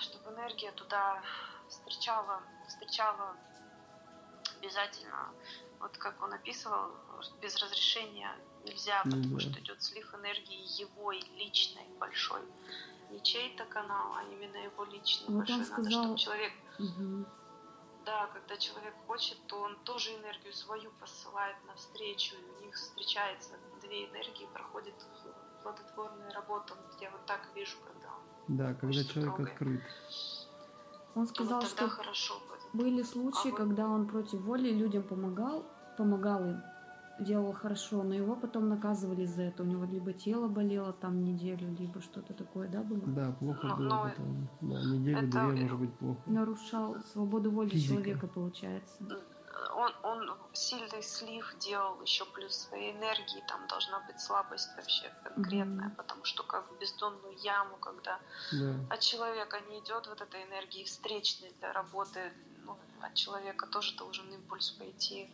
чтобы энергия туда встречала, встречала обязательно, вот как он описывал, без разрешения нельзя, потому да. что идет слив энергии его и личной большой. Не чей-то канал, а именно его личный Вот он большой. Надо, сказал- чтобы человек Мгм. да, когда человек хочет, то он тоже энергию свою посылает навстречу, и у них встречается две энергии, проходит плодотворная работа. Я вот так вижу, когда он Да, когда человек трогает. открыт. Он сказал, вот тогда что хорошо будет. Были случаи, А когда он против воли людям помогал, помогал им, делал хорошо, но его потом наказывали за это. У него либо тело болело там неделю, либо что-то такое, да, было? Да, плохо Ну, было но потом. Да, неделю, это- две, может быть, плохо. Нарушал свободу воли Физика. человека, получается. Он, он сильный слив делал еще плюс своей энергии, там должна быть слабость вообще конкретная, Мгм. потому что как в бездонную яму, когда Да. от человека не идет вот этой энергии встречной для работы, ну, от человека тоже должен импульс пойти,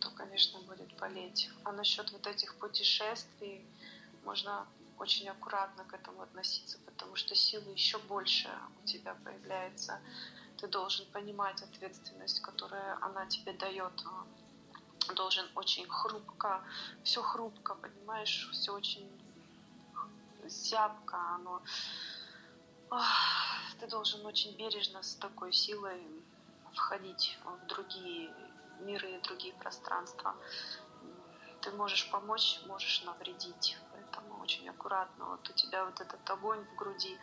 то, конечно, будет болеть. А насчет вот этих путешествий можно очень аккуратно к этому относиться, потому что силы еще больше у тебя появляется. Ты должен понимать ответственность, которую она тебе дает. Должен очень хрупко, все хрупко, понимаешь, все очень зябко, оно... Ты должен очень бережно с такой силой входить в другие миры другие пространства. Ты можешь помочь, можешь навредить очень аккуратно. Вот у тебя вот этот огонь в груди,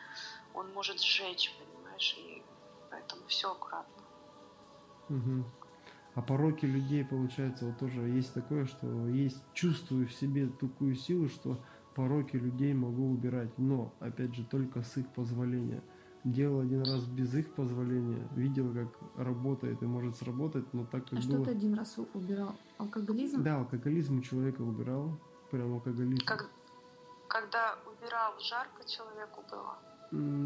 он может сжечь, понимаешь, и поэтому все аккуратно. Угу. А пороки людей, получается, вот тоже есть такое, что есть, чувствую в себе такую силу, что пороки людей могу убирать, но, опять же, только с их позволения. Делал один раз без их позволения, видел, как работает и может сработать, но так как А было... что ты один раз убирал? Алкоголизм? Да, алкоголизм у человека убирал, прям алкоголизм. Как, когда убирал, жарко человеку было?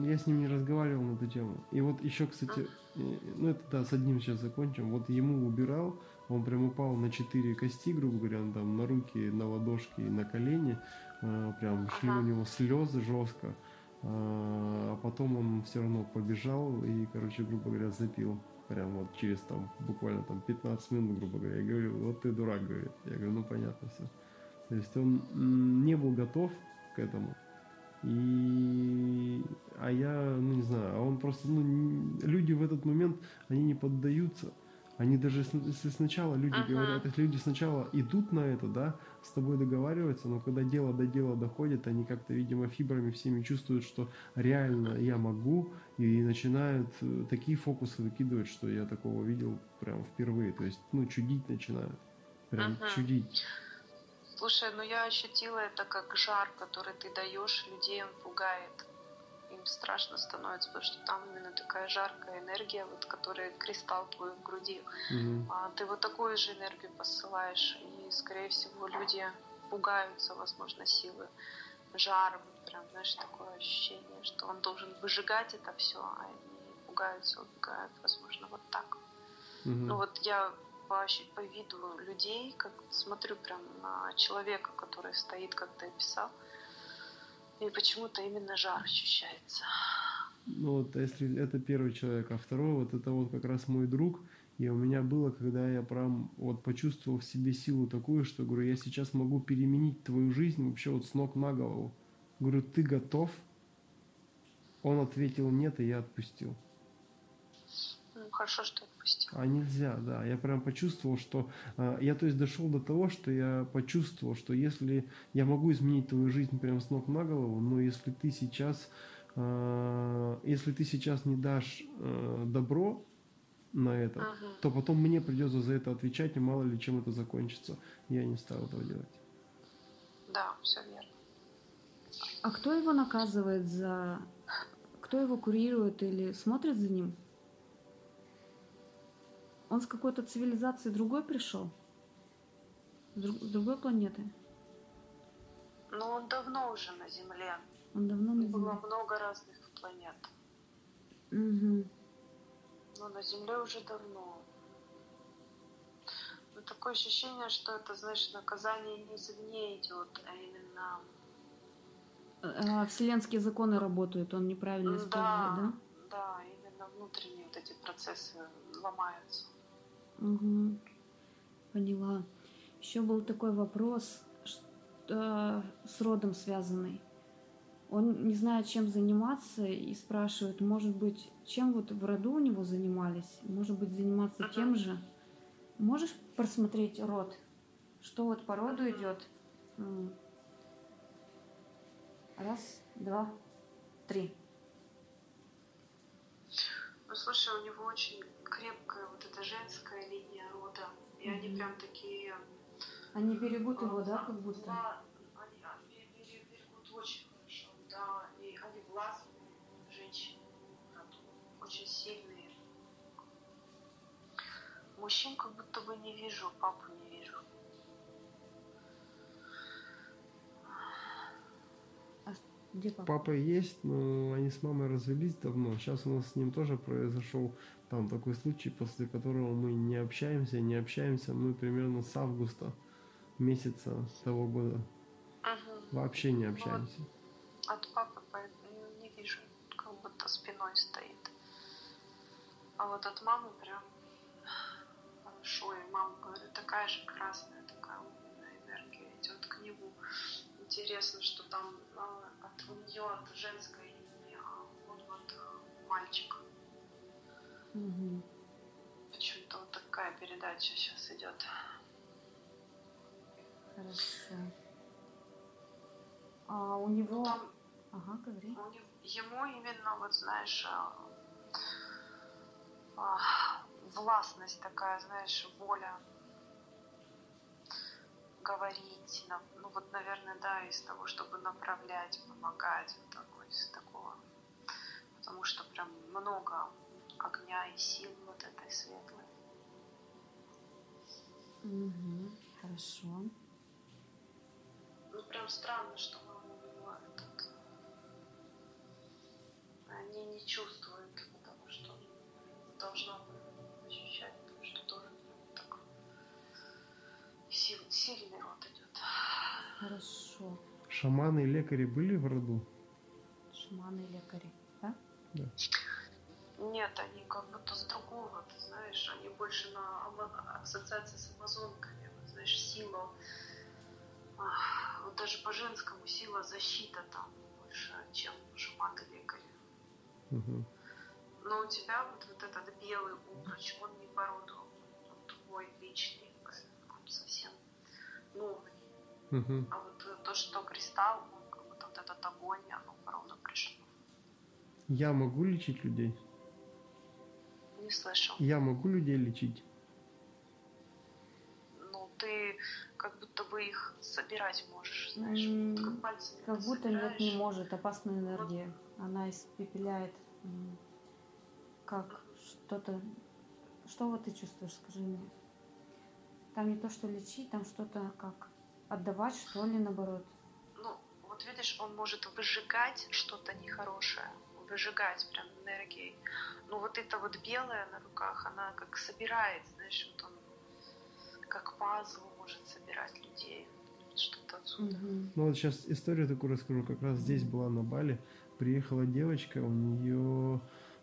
Я с ним не разговаривал на эту тему. И вот еще, кстати, ну это да, с одним сейчас закончим. Вот ему убирал, он прям упал на четыре кости, грубо говоря, он там на руки, на ладошки и на колени. А, прям ага. шли у него слезы жестко. А, а потом он все равно побежал и, короче, грубо говоря, запил. Прям вот через там буквально там 15 минут, грубо говоря. Я говорю, вот ты дурак, говорит. Я говорю, ну понятно все. То есть он не был готов к этому. И, а я, ну не знаю, а он просто, ну, люди в этот момент, они не поддаются. Они даже, если сначала люди uh-huh. говорят, если люди сначала идут на это, да, с тобой договариваются, но когда дело до дела доходит, они как-то, видимо, фибрами всеми чувствуют, что реально я могу, и начинают э, такие фокусы выкидывать, что я такого видел прям впервые. То есть, ну, чудить начинают. Прям uh-huh. чудить. Слушай, ну я ощутила это как жар, который ты даешь, людей он пугает. Им страшно становится, потому что там именно такая жаркая энергия, вот, которая кристалл твой в груди. Mm-hmm. А ты вот такую же энергию посылаешь, и, скорее всего, люди пугаются, возможно, силы жара, вот прям, знаешь, такое ощущение, что он должен выжигать это все, а они пугаются, убегают, возможно, вот так. Mm-hmm. Ну вот я по, по виду людей, как смотрю прям на человека, который стоит, как ты описал, и почему-то именно жар ощущается. Ну вот, если это первый человек, а второй вот это вот как раз мой друг, и у меня было, когда я прям вот почувствовал в себе силу такую, что говорю, я сейчас могу переменить твою жизнь вообще вот с ног на голову. Говорю, ты готов? Он ответил нет, и я отпустил. Ну, хорошо, что отпустил. А нельзя, да. Я прям почувствовал, что... Э, я, то есть, дошел до того, что я почувствовал, что если я могу изменить твою жизнь прям с ног на голову, но если ты сейчас... Э, если ты сейчас не дашь э, добро на это, ага. то потом мне придется за это отвечать, и мало ли чем это закончится. Я не стал этого делать. Да, все верно. А кто его наказывает за... Кто его курирует или смотрит за ним? Он с какой-то цивилизации другой пришел? С, друг, с другой планеты? Ну, он давно уже на Земле. Он давно на Земле. Было много разных планет. Угу. Но на Земле уже давно. Но такое ощущение, что это, знаешь, наказание не извне идет, а именно... А, вселенские законы работают, он неправильно использует, да? Да, да именно внутренние вот эти процессы ломаются. Угу. Поняла. Еще был такой вопрос что, с родом связанный. Он не знает, чем заниматься и спрашивает, может быть, чем вот в роду у него занимались, может быть, заниматься uh-huh. тем же. Можешь просмотреть род? Что вот по роду uh-huh. идет? Раз, два, три. Слушай, у него очень крепкая вот эта женская линия рода. И mm-hmm. они прям такие... Они берегут его, да, как будто? Да, они, они берегут очень хорошо, да. И они властные женщины, очень сильные. Мужчин как будто бы не вижу, папу не вижу. Где папа? Папа есть, но они с мамой развелись давно. Сейчас у нас с ним тоже произошел там такой случай, после которого мы не общаемся, не общаемся. Мы примерно с августа месяца того года Мгм. вообще не общаемся. От папы по- ну, не вижу, как будто спиной стоит. А вот от мамы прям хорошо. И мама говорит, такая же красная, такая умная энергия идет к нему. Интересно, что там а, у нее от женской он вот а, мальчик. Мгм. Почему-то вот такая передача сейчас идет. Хорошо. А у Ну, него... там Ага, говори. у не- ему именно, вот знаешь, а, а, властность такая, знаешь, воля говорить, ну вот, наверное, да, из того, чтобы направлять, помогать, вот такой, из такого, потому что прям много огня и сил вот этой светлой. Мгм. Хорошо. Ну, прям странно, что мама у него этот... Они не чувствуют, потому что должна Хорошо. Шаманы и лекари были в роду? Шаманы и лекари. Да? Нет, они как будто с другого, ты знаешь, они больше на ассоциации с амазонками, вот, знаешь, сила, вот даже по женскому сила защита там больше, чем шаманы лекари. Мгм. Но у тебя вот, вот этот белый обруч, он не по роду, он твой личный, он совсем новый. Мгм. А вот э, то, что кристалл, он как будто вот этот огонь, оно роду пришло. Я могу лечить людей? Не слышал. Я могу людей лечить? Ну, ты как будто бы их собирать можешь, знаешь, М, вот как пальцами Как будто нет, не собираешь. может. Опасная энергия. Она испепеляет. Как? Что-то... Что вот ты чувствуешь, скажи мне? Там не то, что лечить, там что-то как отдавать, что ли, наоборот. Ну, вот видишь, он может выжигать что-то нехорошее, выжигать прям энергией. Ну, вот это вот белое на руках, она как собирает, знаешь, вот он как пазл может собирать людей. Что-то отсюда. Мгм. Ну вот сейчас историю такую расскажу. Как раз здесь была на Бали. Приехала девочка, у нее...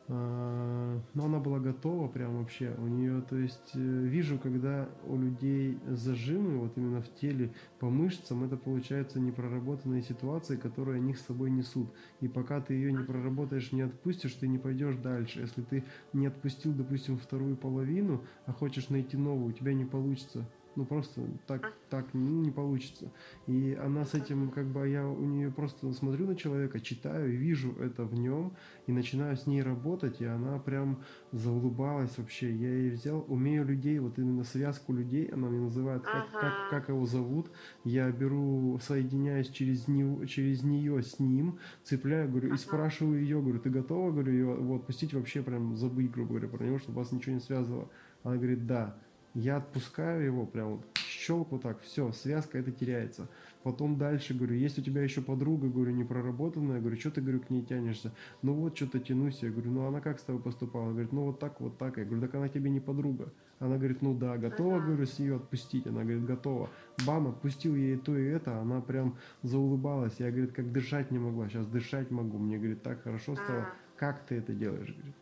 ну, она была готова прям вообще. У нее, то есть, э, вижу, когда у людей зажимы, вот именно в теле, по мышцам, это получается непроработанные ситуации, которые они с собой несут. И пока ты ее не проработаешь, не отпустишь, ты не пойдешь дальше. Если ты не отпустил, допустим, вторую половину, а хочешь найти новую, у тебя не получится. Ну просто так, так ну, не получится. И она с этим, как бы, я у нее просто смотрю на человека, читаю, и вижу это в нем, и начинаю с ней работать, и она прям заулыбалась вообще. Я ей взял, умею людей, вот именно связку людей, она мне называет, как, как, Ага. как его зовут. Я беру, соединяюсь через, него, через нее с ним, цепляю, говорю, и Ага. спрашиваю ее, говорю, ты готова, говорю, ее вот, отпустить вообще прям забыть, грубо говоря, про него, чтобы вас ничего не связывало. Она говорит, да. Я отпускаю его, прям вот щелк вот так, все, связка это теряется. Потом дальше, говорю, есть у тебя еще подруга, говорю, не проработанная, говорю, что ты, говорю, к ней тянешься? Ну вот, что-то тянусь, я говорю, ну она как с тобой поступала? Она говорит, ну вот так, вот так. Я говорю, так она тебе не подруга. Она говорит, ну да, готова, Ага. говорю, с нее отпустить? Она говорит, готова. Бам, отпустил ей то и это, она прям заулыбалась. Я, говорит, как дышать не могла, сейчас дышать могу. Мне, говорит, так хорошо стало. Ага. Как ты это делаешь, говорит.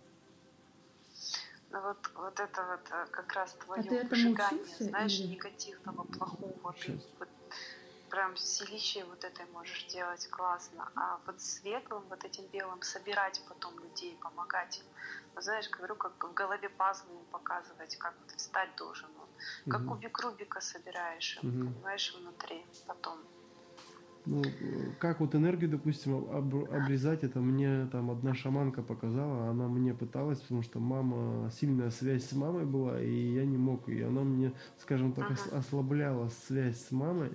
Ну вот, вот это вот э, как раз твое этому выжигание, учился знаешь, или- негативного, плохого. Ты вот прям силищей вот этой можешь делать классно. А вот светлым, вот этим белым собирать потом людей, помогать им. Ну, знаешь, говорю, как в голове пазлы им показывать, как ты встать должен. он. Как Мгм. кубик Рубика собираешь, Мгм. понимаешь, внутри потом. Ну, как вот энергию, допустим, об- обрезать, это мне там одна шаманка показала, она мне пыталась, потому что мама, сильная связь с мамой была, и я не мог, и она мне, скажем так, Ага. ослабляла связь с мамой,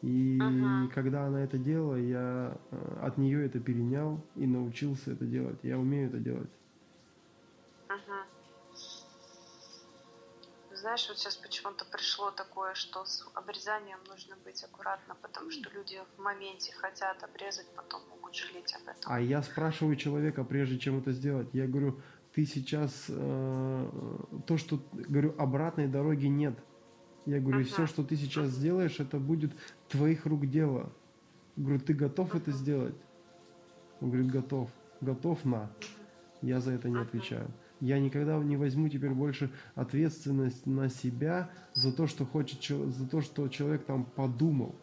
и Ага. когда она это делала, я э, от нее это перенял и научился это делать, я умею это делать. Мгм. Знаешь, вот сейчас почему-то пришло такое, что с обрезанием нужно быть аккуратно, потому что люди в моменте хотят обрезать, потом могут жалеть об этом. А я спрашиваю человека, прежде чем это сделать, я говорю, ты сейчас э, то, что говорю, обратной дороги нет. Я говорю, Ага. все, что ты сейчас сделаешь, это будет твоих рук дело. Говорю, ты готов это сделать? Он говорит, готов. Готов на. Я за это не отвечаю. Я никогда не возьму теперь больше ответственность на себя за то, что хочет, за то, что человек там подумал.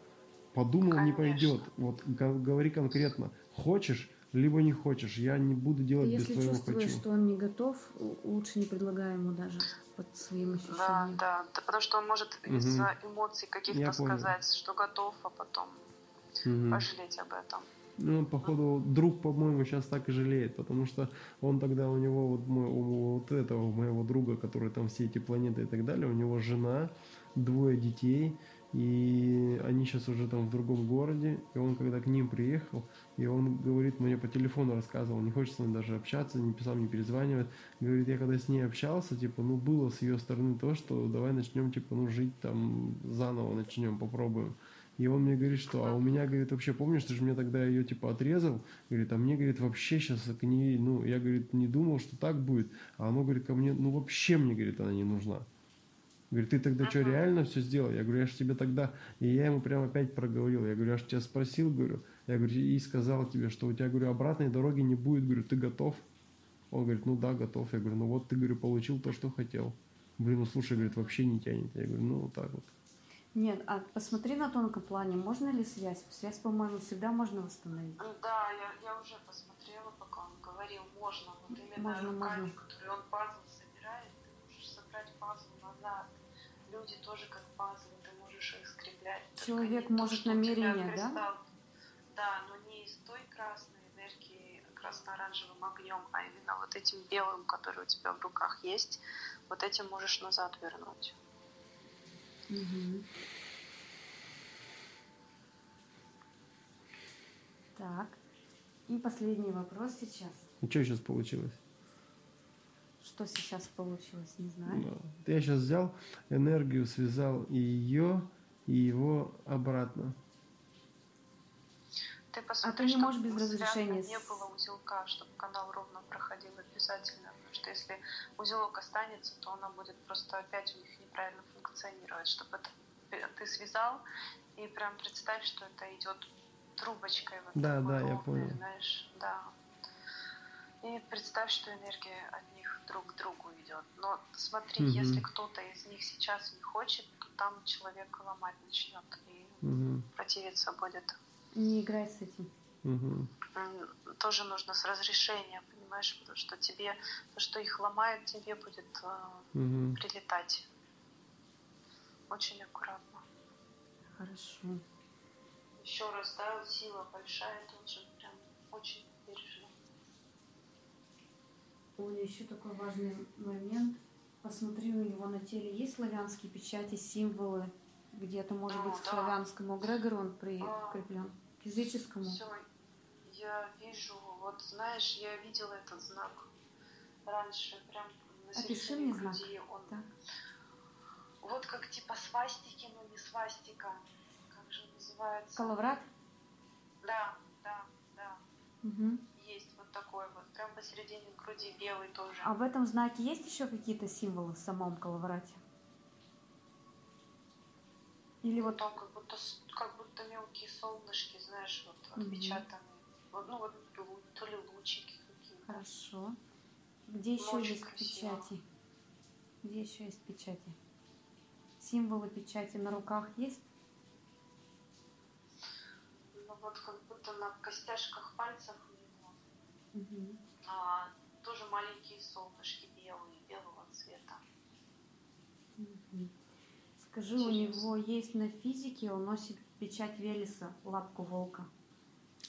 Подумал, не Конечно. пойдет. Вот говори конкретно. Хочешь, либо не хочешь. Я не буду делать без Если твоего чувствуешь, хочу. что он не готов, лучше не предлагай ему даже под своим Да, ощущением. да, да, потому что он может Мгм. из-за эмоций каких-то понял. сказать, что готов, а потом Мгм. пожалеть об этом. Ну, походу, друг, по-моему, сейчас так и жалеет, потому что он тогда у него, вот, мой- у вот этого моего друга, который там все эти планеты и так далее, у него жена, двое детей, и они сейчас уже там в другом городе, и он когда к ним приехал, и он говорит, мне по телефону рассказывал, не хочет с ним даже общаться, не писал, не перезванивает, говорит, я когда с ней общался, типа, ну, было с ее стороны то, что давай начнем, типа, ну, жить там заново начнем, попробуем. И он мне говорит, что, а у меня, говорит, вообще, помнишь, ты же мне тогда ее, типа, отрезал? Говорит, а мне, говорит, вообще сейчас к ней, ну, я, говорит, не думал, что так будет. А оно, говорит, ко мне, ну, вообще мне, говорит, она не нужна. Говорит, ты тогда что, Ага. реально все сделал? Я говорю, я же тебе тогда... И я ему прямо опять проговорил. Я говорю, я же тебя спросил, говорю. Я говорю, и сказал тебе, что у тебя, говорю, обратной дороги не будет. Говорю, ты готов? Он говорит, ну да, готов. Я говорю, ну вот ты, говорю, получил то, что хотел. Блин, ну слушай, говорит, вообще не тянет. Я говорю, ну вот так вот. Нет, а посмотри на тонком плане, можно ли связь? Связь, по-моему, всегда можно восстановить. Да, я, я уже посмотрела, пока он говорил, можно, вот именно Можно, руками, можно. которые он пазл собирает, ты можешь собрать пазл назад. Люди тоже как пазлы, ты можешь их скреплять. Человек не то, может тебя намерение, да? Да, но не из той красной энергии красно-оранжевым огнем, а именно вот этим белым, который у тебя в руках есть, вот этим можешь назад вернуть. Так. И последний вопрос сейчас. И что сейчас получилось? Что сейчас получилось, не знаю. Да. Я сейчас взял энергию, связал и ее, и его обратно. Ты А посмотри, ты не чтобы можешь без разрешения Не было узелка, чтобы канал ровно проходил обязательно. Потому что если узелок останется, то она будет просто опять у них неправильно функционировать. Чтобы это ты связал, и прям представь, что это идет трубочкой. Вот Да, да, я ровной, понял. Знаешь, да. И представь, что энергия от них друг к другу идет. Но смотри, Мгм. если кто-то из них сейчас не хочет, то там человек ломать начнет и Угу, противиться будет. Не играй с этим. угу. Тоже нужно с разрешения, понимаешь, потому что тебе то, что их ломает, тебе будет э, Угу. прилетать. Очень аккуратно. Хорошо. Еще раз, да, сила большая, тоже прям очень бережно. Оля, еще такой важный момент. Посмотри, у него на теле есть славянские печати, символы. Где-то, может Ну, быть, к да. славянскому эгрегору он А. прикреплен. К языческому. Все, я вижу, вот знаешь, я видела этот знак раньше, прям на Опиши мне знак. груди он. Так. Вот как типа свастики, но не свастика. Как же называется? Калаврат? Да, да, да. Угу. Есть вот такой вот, прям посередине груди белый тоже. А в этом знаке есть еще какие-то символы в самом Калаврате? Или вот... Потом как будто, как будто мелкие солнышки, знаешь, вот Мгм. отпечатаны. Вот, ну вот то ли лучики какие-то. Хорошо. Где еще очень есть красиво. печати? Где еще есть печати? Символы печати на руках есть? Ну вот как будто на костяшках пальцев у него Угу. а, тоже маленькие солнышки белые, белого цвета. Скажи, у Интересно. него есть на физике, он носит печать Велеса, лапку волка,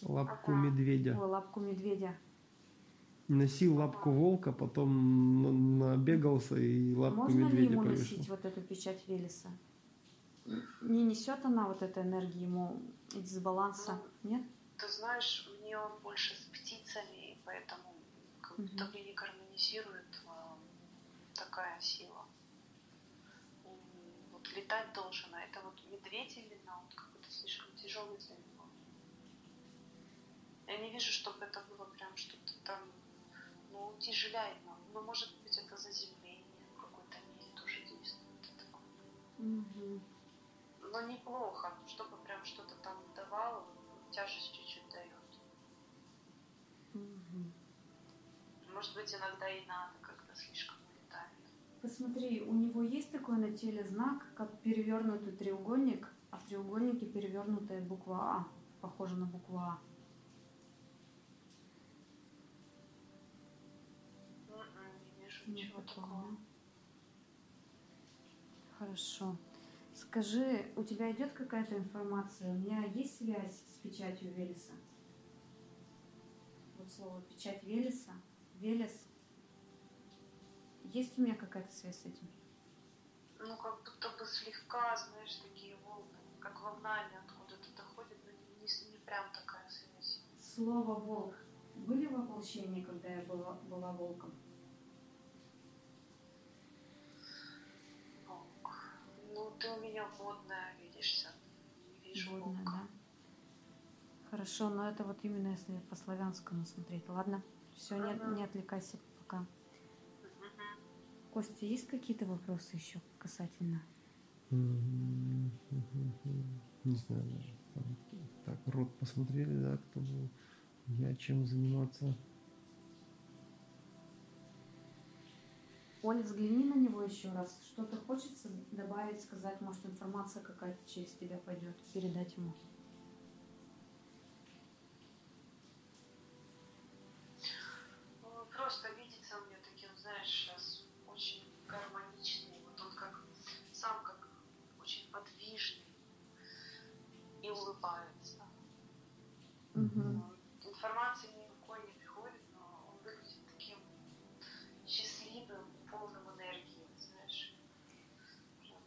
Лапку Ага. медведя. Ой, лапку медведя. Носил лапку волка, потом на- набегался и лапку Можно ли медведя ему повесил. носить вот эту печать Велеса? Не несет она вот этой энергии ему из дисбаланса? Нет? Ты знаешь, мне он больше с птицами, и поэтому как будто бы не гармонизирует а, такая сила. летать должен, а это вот медведь именно, он какой-то слишком тяжелый для него. Я не вижу, чтобы это было прям что-то там, ну, утяжеляет нам. Ну, может быть, это заземление в какой-то мере тоже действует. Это такое. Угу. Но неплохо, чтобы прям что-то там давало, тяжесть чуть-чуть дает. Угу. Может быть, иногда и надо, когда слишком улетает. Посмотри, у него есть такой на теле знак, как перевернутый треугольник, а в треугольнике перевернутая буква А, похожа на букву А. М-м, Не вижу Нет ничего да? Хорошо. Скажи, у тебя идет какая-то информация? У меня есть связь с печатью Велеса? Вот слово печать Велеса, Велес. Есть у меня какая-то связь с этим? Ну, как будто бы слегка, знаешь, такие волны, как волнами откуда-то доходят, но не, не, не прям такая связь. Слово волк. Были воплощения, когда я была, была волком? Волк. Ну, ты у меня водная, видишься. Не вижу Водная, волка. да? Хорошо, но это вот именно если по славянскому смотреть. Ладно, все, не, Ага. не отвлекайся пока. Мгм. Костя, есть какие-то вопросы еще касательно? Не знаю даже. Так, рот посмотрели, да, кто был. Я чем заниматься? Оля, взгляни на него еще раз. Что-то хочется добавить, сказать, может, информация какая-то через тебя пойдет, передать ему. Ну, Просто видится мне таким, знаешь, сейчас очень гармоничный. Вот он как сам как очень подвижный и улыбается. Мгм. Ну, Информации никакой не приходит, но он выглядит таким счастливым, полным энергии, знаешь. Прям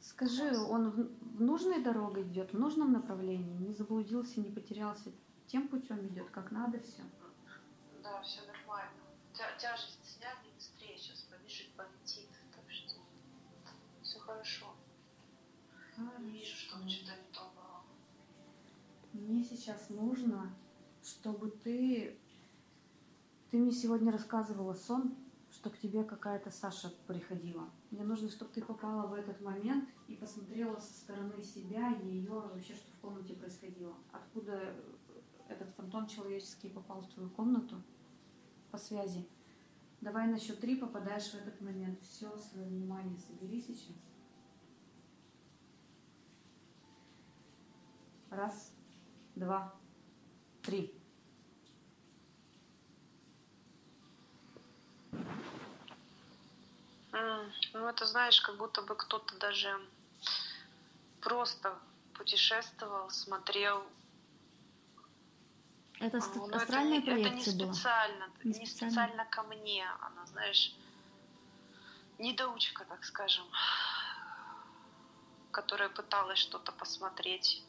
Скажи, он в, в нужной дорогой идет, в нужном направлении, не заблудился, не потерялся, тем путем идет, как надо все. Да, все нормально. Тя- тяжесть сняли быстрее сейчас побежит, полетит. Так что все хорошо. Не вижу, чтобы что-то не то было. Мне сейчас нужно, чтобы ты... Ты мне сегодня рассказывала сон, что к тебе какая-то Саша приходила. Мне нужно, чтобы ты попала в этот момент и посмотрела со стороны себя ее вообще, что в комнате происходило. Откуда этот фантом человеческий попал в твою комнату по связи. Давай на счет три попадаешь в этот момент. Все, свое внимание собери сейчас. Раз, два, три. Ну, это, знаешь, как будто бы кто-то даже просто путешествовал, смотрел. Это А, ст- ну, это астральная не- это не проекция была? специально, Не не, специально? специально ко мне. Она, знаешь, недоучка, так скажем, которая пыталась что-то посмотреть.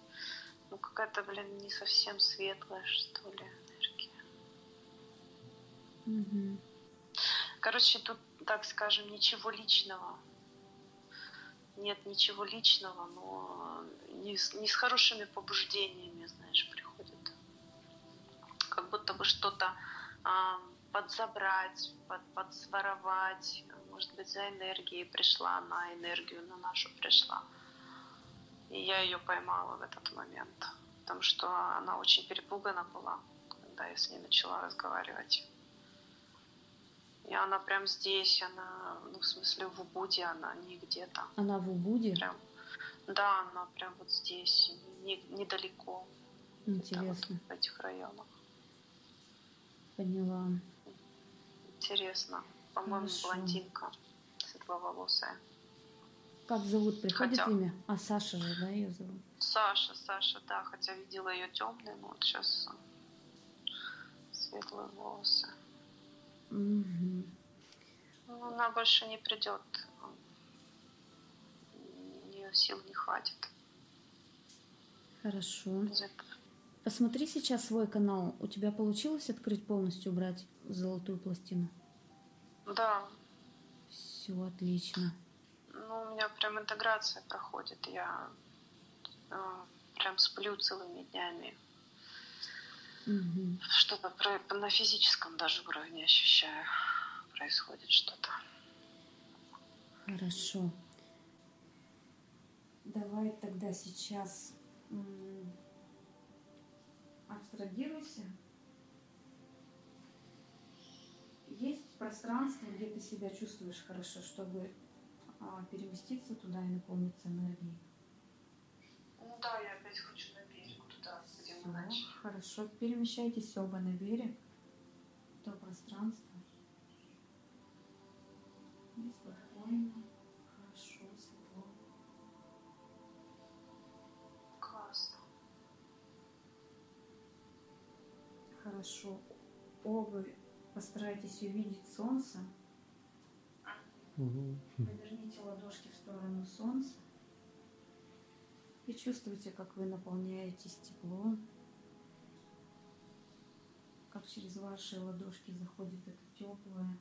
Ну, какая-то, блин, не совсем светлая, что ли, энергия. Мгм. Короче, тут, так скажем, ничего личного. Нет ничего личного, но не с, не с хорошими побуждениями, знаешь, приходит. Как будто бы что-то а, подзабрать, под, подсворовать. Может быть, за энергией пришла она, энергию на нашу пришла. И я ее поймала в этот момент. Потому что она очень перепугана была, когда я с ней начала разговаривать. И она прям здесь, она, ну, в смысле, в Убуде она, не где-то. Она в Убуде? Прям, да, она прям вот здесь, не- недалеко, там вот Интересно, в этих районах. поняла. Интересно. По-моему, Хорошо. блондинка светловолосая. Как зовут? Приходит Хотя- имя? А Саша же, да, ее зовут? Саша, Саша, да, хотя видела ее темной, но вот сейчас светлые волосы. Мгм. Ну, она больше не придет. У нее сил не хватит. Хорошо. Посмотри сейчас свой канал. У тебя получилось открыть полностью, убрать золотую пластину? Да, Все отлично. ну, у меня прям интеграция проходит. Я э, прям сплю целыми днями. Угу. Что-то на физическом даже уровне ощущаю. Происходит что-то. Хорошо. Давай тогда сейчас абстрагируйся. Есть пространство, где ты себя чувствуешь хорошо, чтобы а, переместиться туда и наполниться энергией. Да, я опять хочу на берег начали. Хорошо, перемещайтесь оба на берег, в то пространство. И спокойно, хорошо, светло. Классно. Хорошо. Оба постарайтесь увидеть солнце. Мгм. Поверните ладошки в сторону солнца. И чувствуйте, как вы наполняетесь теплом. Как через ваши ладошки заходит эта теплая,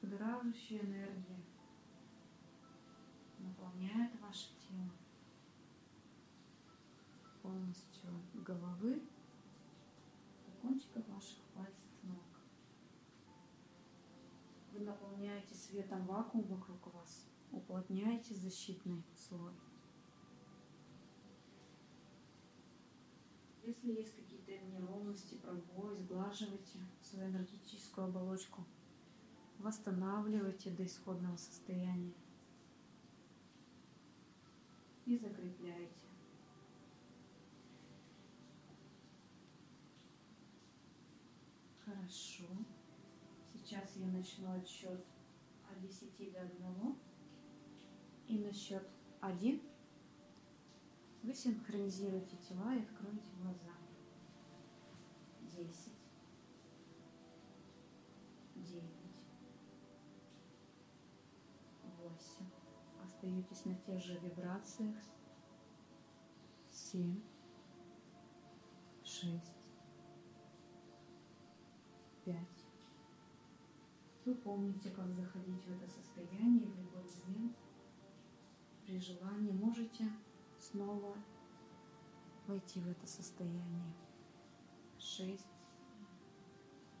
будоражащая энергия. Наполняет ваше тело. Полностью головы до кончиков ваших пальцев ног. Вы наполняете светом вакуум вокруг вас, уплотняете защитный слой. Если есть какие-то неровности, пробои, сглаживайте свою энергетическую оболочку. Восстанавливайте до исходного состояния. И закрепляйте. Хорошо. Сейчас я начну отсчет от 10 до 1. И на счет 1 вы синхронизируете тела и откроете глаза. 10, 9, 8. Остаетесь на тех же вибрациях. 7, 6, 5. Вы помните, как заходить в это состояние в любой момент. При желании можете снова войти в это состояние. Шесть,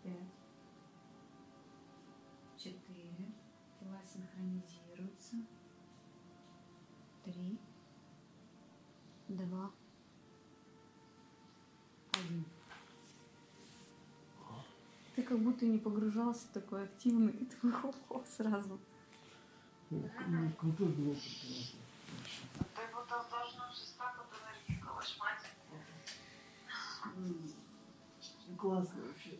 пять, четыре. Тела синхронизируются. Три, два, один. Ты как будто не погружался такой активный, и хоп-хоп сразу. Ну, Крутой был Классно вообще.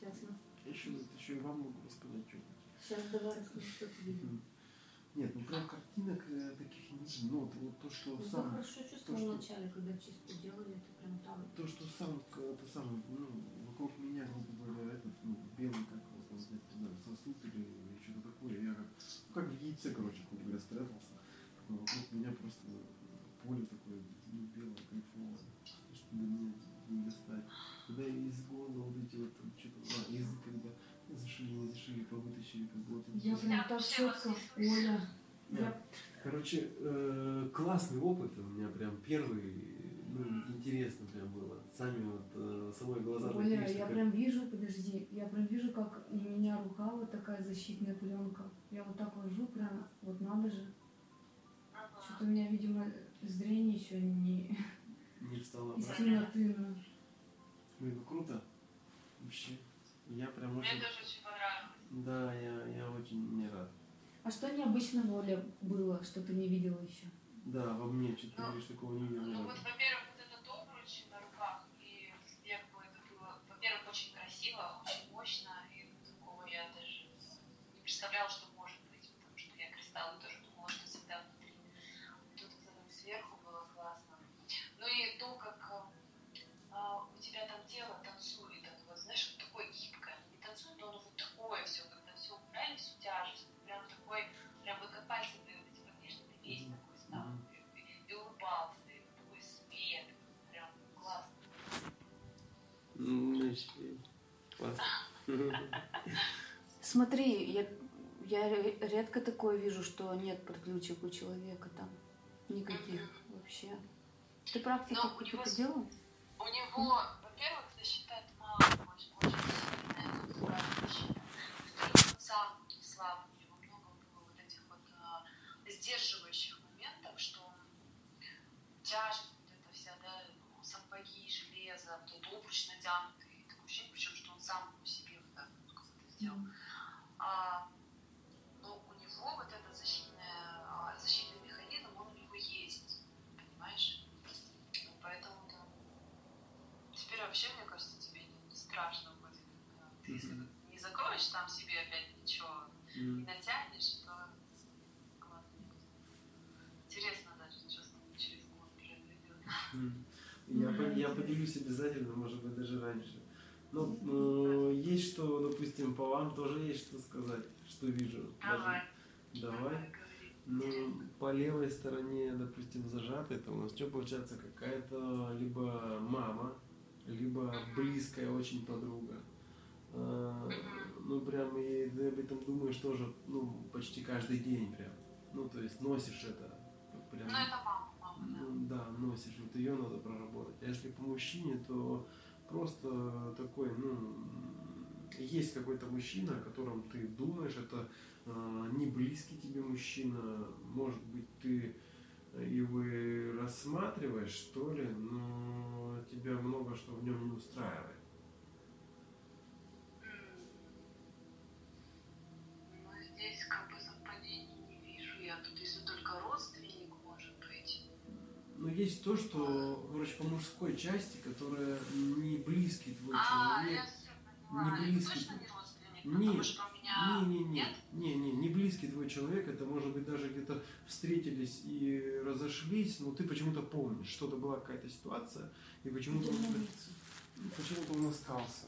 Честно. Еще, еще и вам могу рассказать что-нибудь. Сейчас давай что ты видел. Нет, ну прям картинок э, таких не видно. Ну, вот, вот то, что Ну, ты сам, хорошо чувствовал что- вначале, когда чистку делали, это прям там. то, что сам, это самое, ну, вокруг меня, грубо говоря, этот, ну, белый, как его сказать, не знаю, сосуд или, или что-то такое. Я как, ну, как в яйце, короче, грубо говоря, спрятался. Вокруг меня просто поле такое, ну, белое, кайфовое, чтобы меня не достать. Когда из горла вот эти вот, там что-то, а, язык когда зашили, не зашили, повытащили, как вот Я прям так четко, Оля. Я Короче, э, классный опыт у меня прям первый, ну, интересно прям было. Сами вот, э, самой глаза Оля, я как- прям вижу, подожди, я прям вижу, как у меня рука вот такая защитная пленка. Я вот так ложу, прям, вот надо же. Что-то у меня, видимо, зрение еще не не встала из обратно. ну. Блин, ну круто. Вообще. Я прям Мне очень... тоже очень понравилось. Да, я, я очень не рад. А что необычного, Оля, было, что ты не видела еще? Да, во мне что-то Ну, говоришь, такого не видел. ни Ну вот, во-первых, классно. Смотри, я Я ре- редко такое вижу, что нет подключек у человека там. Никаких вообще. Ты практику Но у него делал? У него, во-первых, защита от мало очень, очень сильная. Во-вторых, сам слабый, у него много было вот этих вот а, сдерживающих моментов, что он тяжесть вот эта вся, да, ну, сапоги, железо, тут обруч натянутый, такое ощущение, причем, что он сам по себе вот так сделал. А, но у него вот этот защитный, а, защитный механизм, он у него есть, понимаешь? Ну, поэтому там теперь вообще, мне кажется, тебе не, не страшно будет. Ты если Мгм. не закроешь там себе опять ничего, не М. натянешь, то не. Интересно даже, что с ним через год произойдет. М. Я, Мгм. по- я поделюсь обязательно, может быть, даже раньше. Ну, э, есть что, допустим, по вам тоже есть что сказать, что вижу. Даже- Давай. Давай. говори. Ну, по левой стороне, допустим, зажато, это у нас что получается? Какая-то либо мама, либо близкая очень подруга. А, Ну, прям, и ты об этом думаешь тоже, ну, почти каждый день прям. Ну, то есть носишь это. Прям, Ну, это мама, мама, да. ну, да, носишь, вот ее надо проработать. А если по мужчине, то просто такой, ну, есть какой-то мужчина, о котором ты думаешь, это э, не близкий тебе мужчина, может быть, ты его рассматриваешь, что ли, но тебя много что в нем не устраивает. Есть то, что, короче, по мужской части, которая не близкий твой А, человек. я не близкий. точно не родственник? Нет. Потому что у меня... Не, не, не, Нет? не, не, не близкий твой человек, это может быть даже где-то встретились и разошлись, но ты почему-то помнишь, что-то была какая-то ситуация, и почему-то он, почему-то он остался.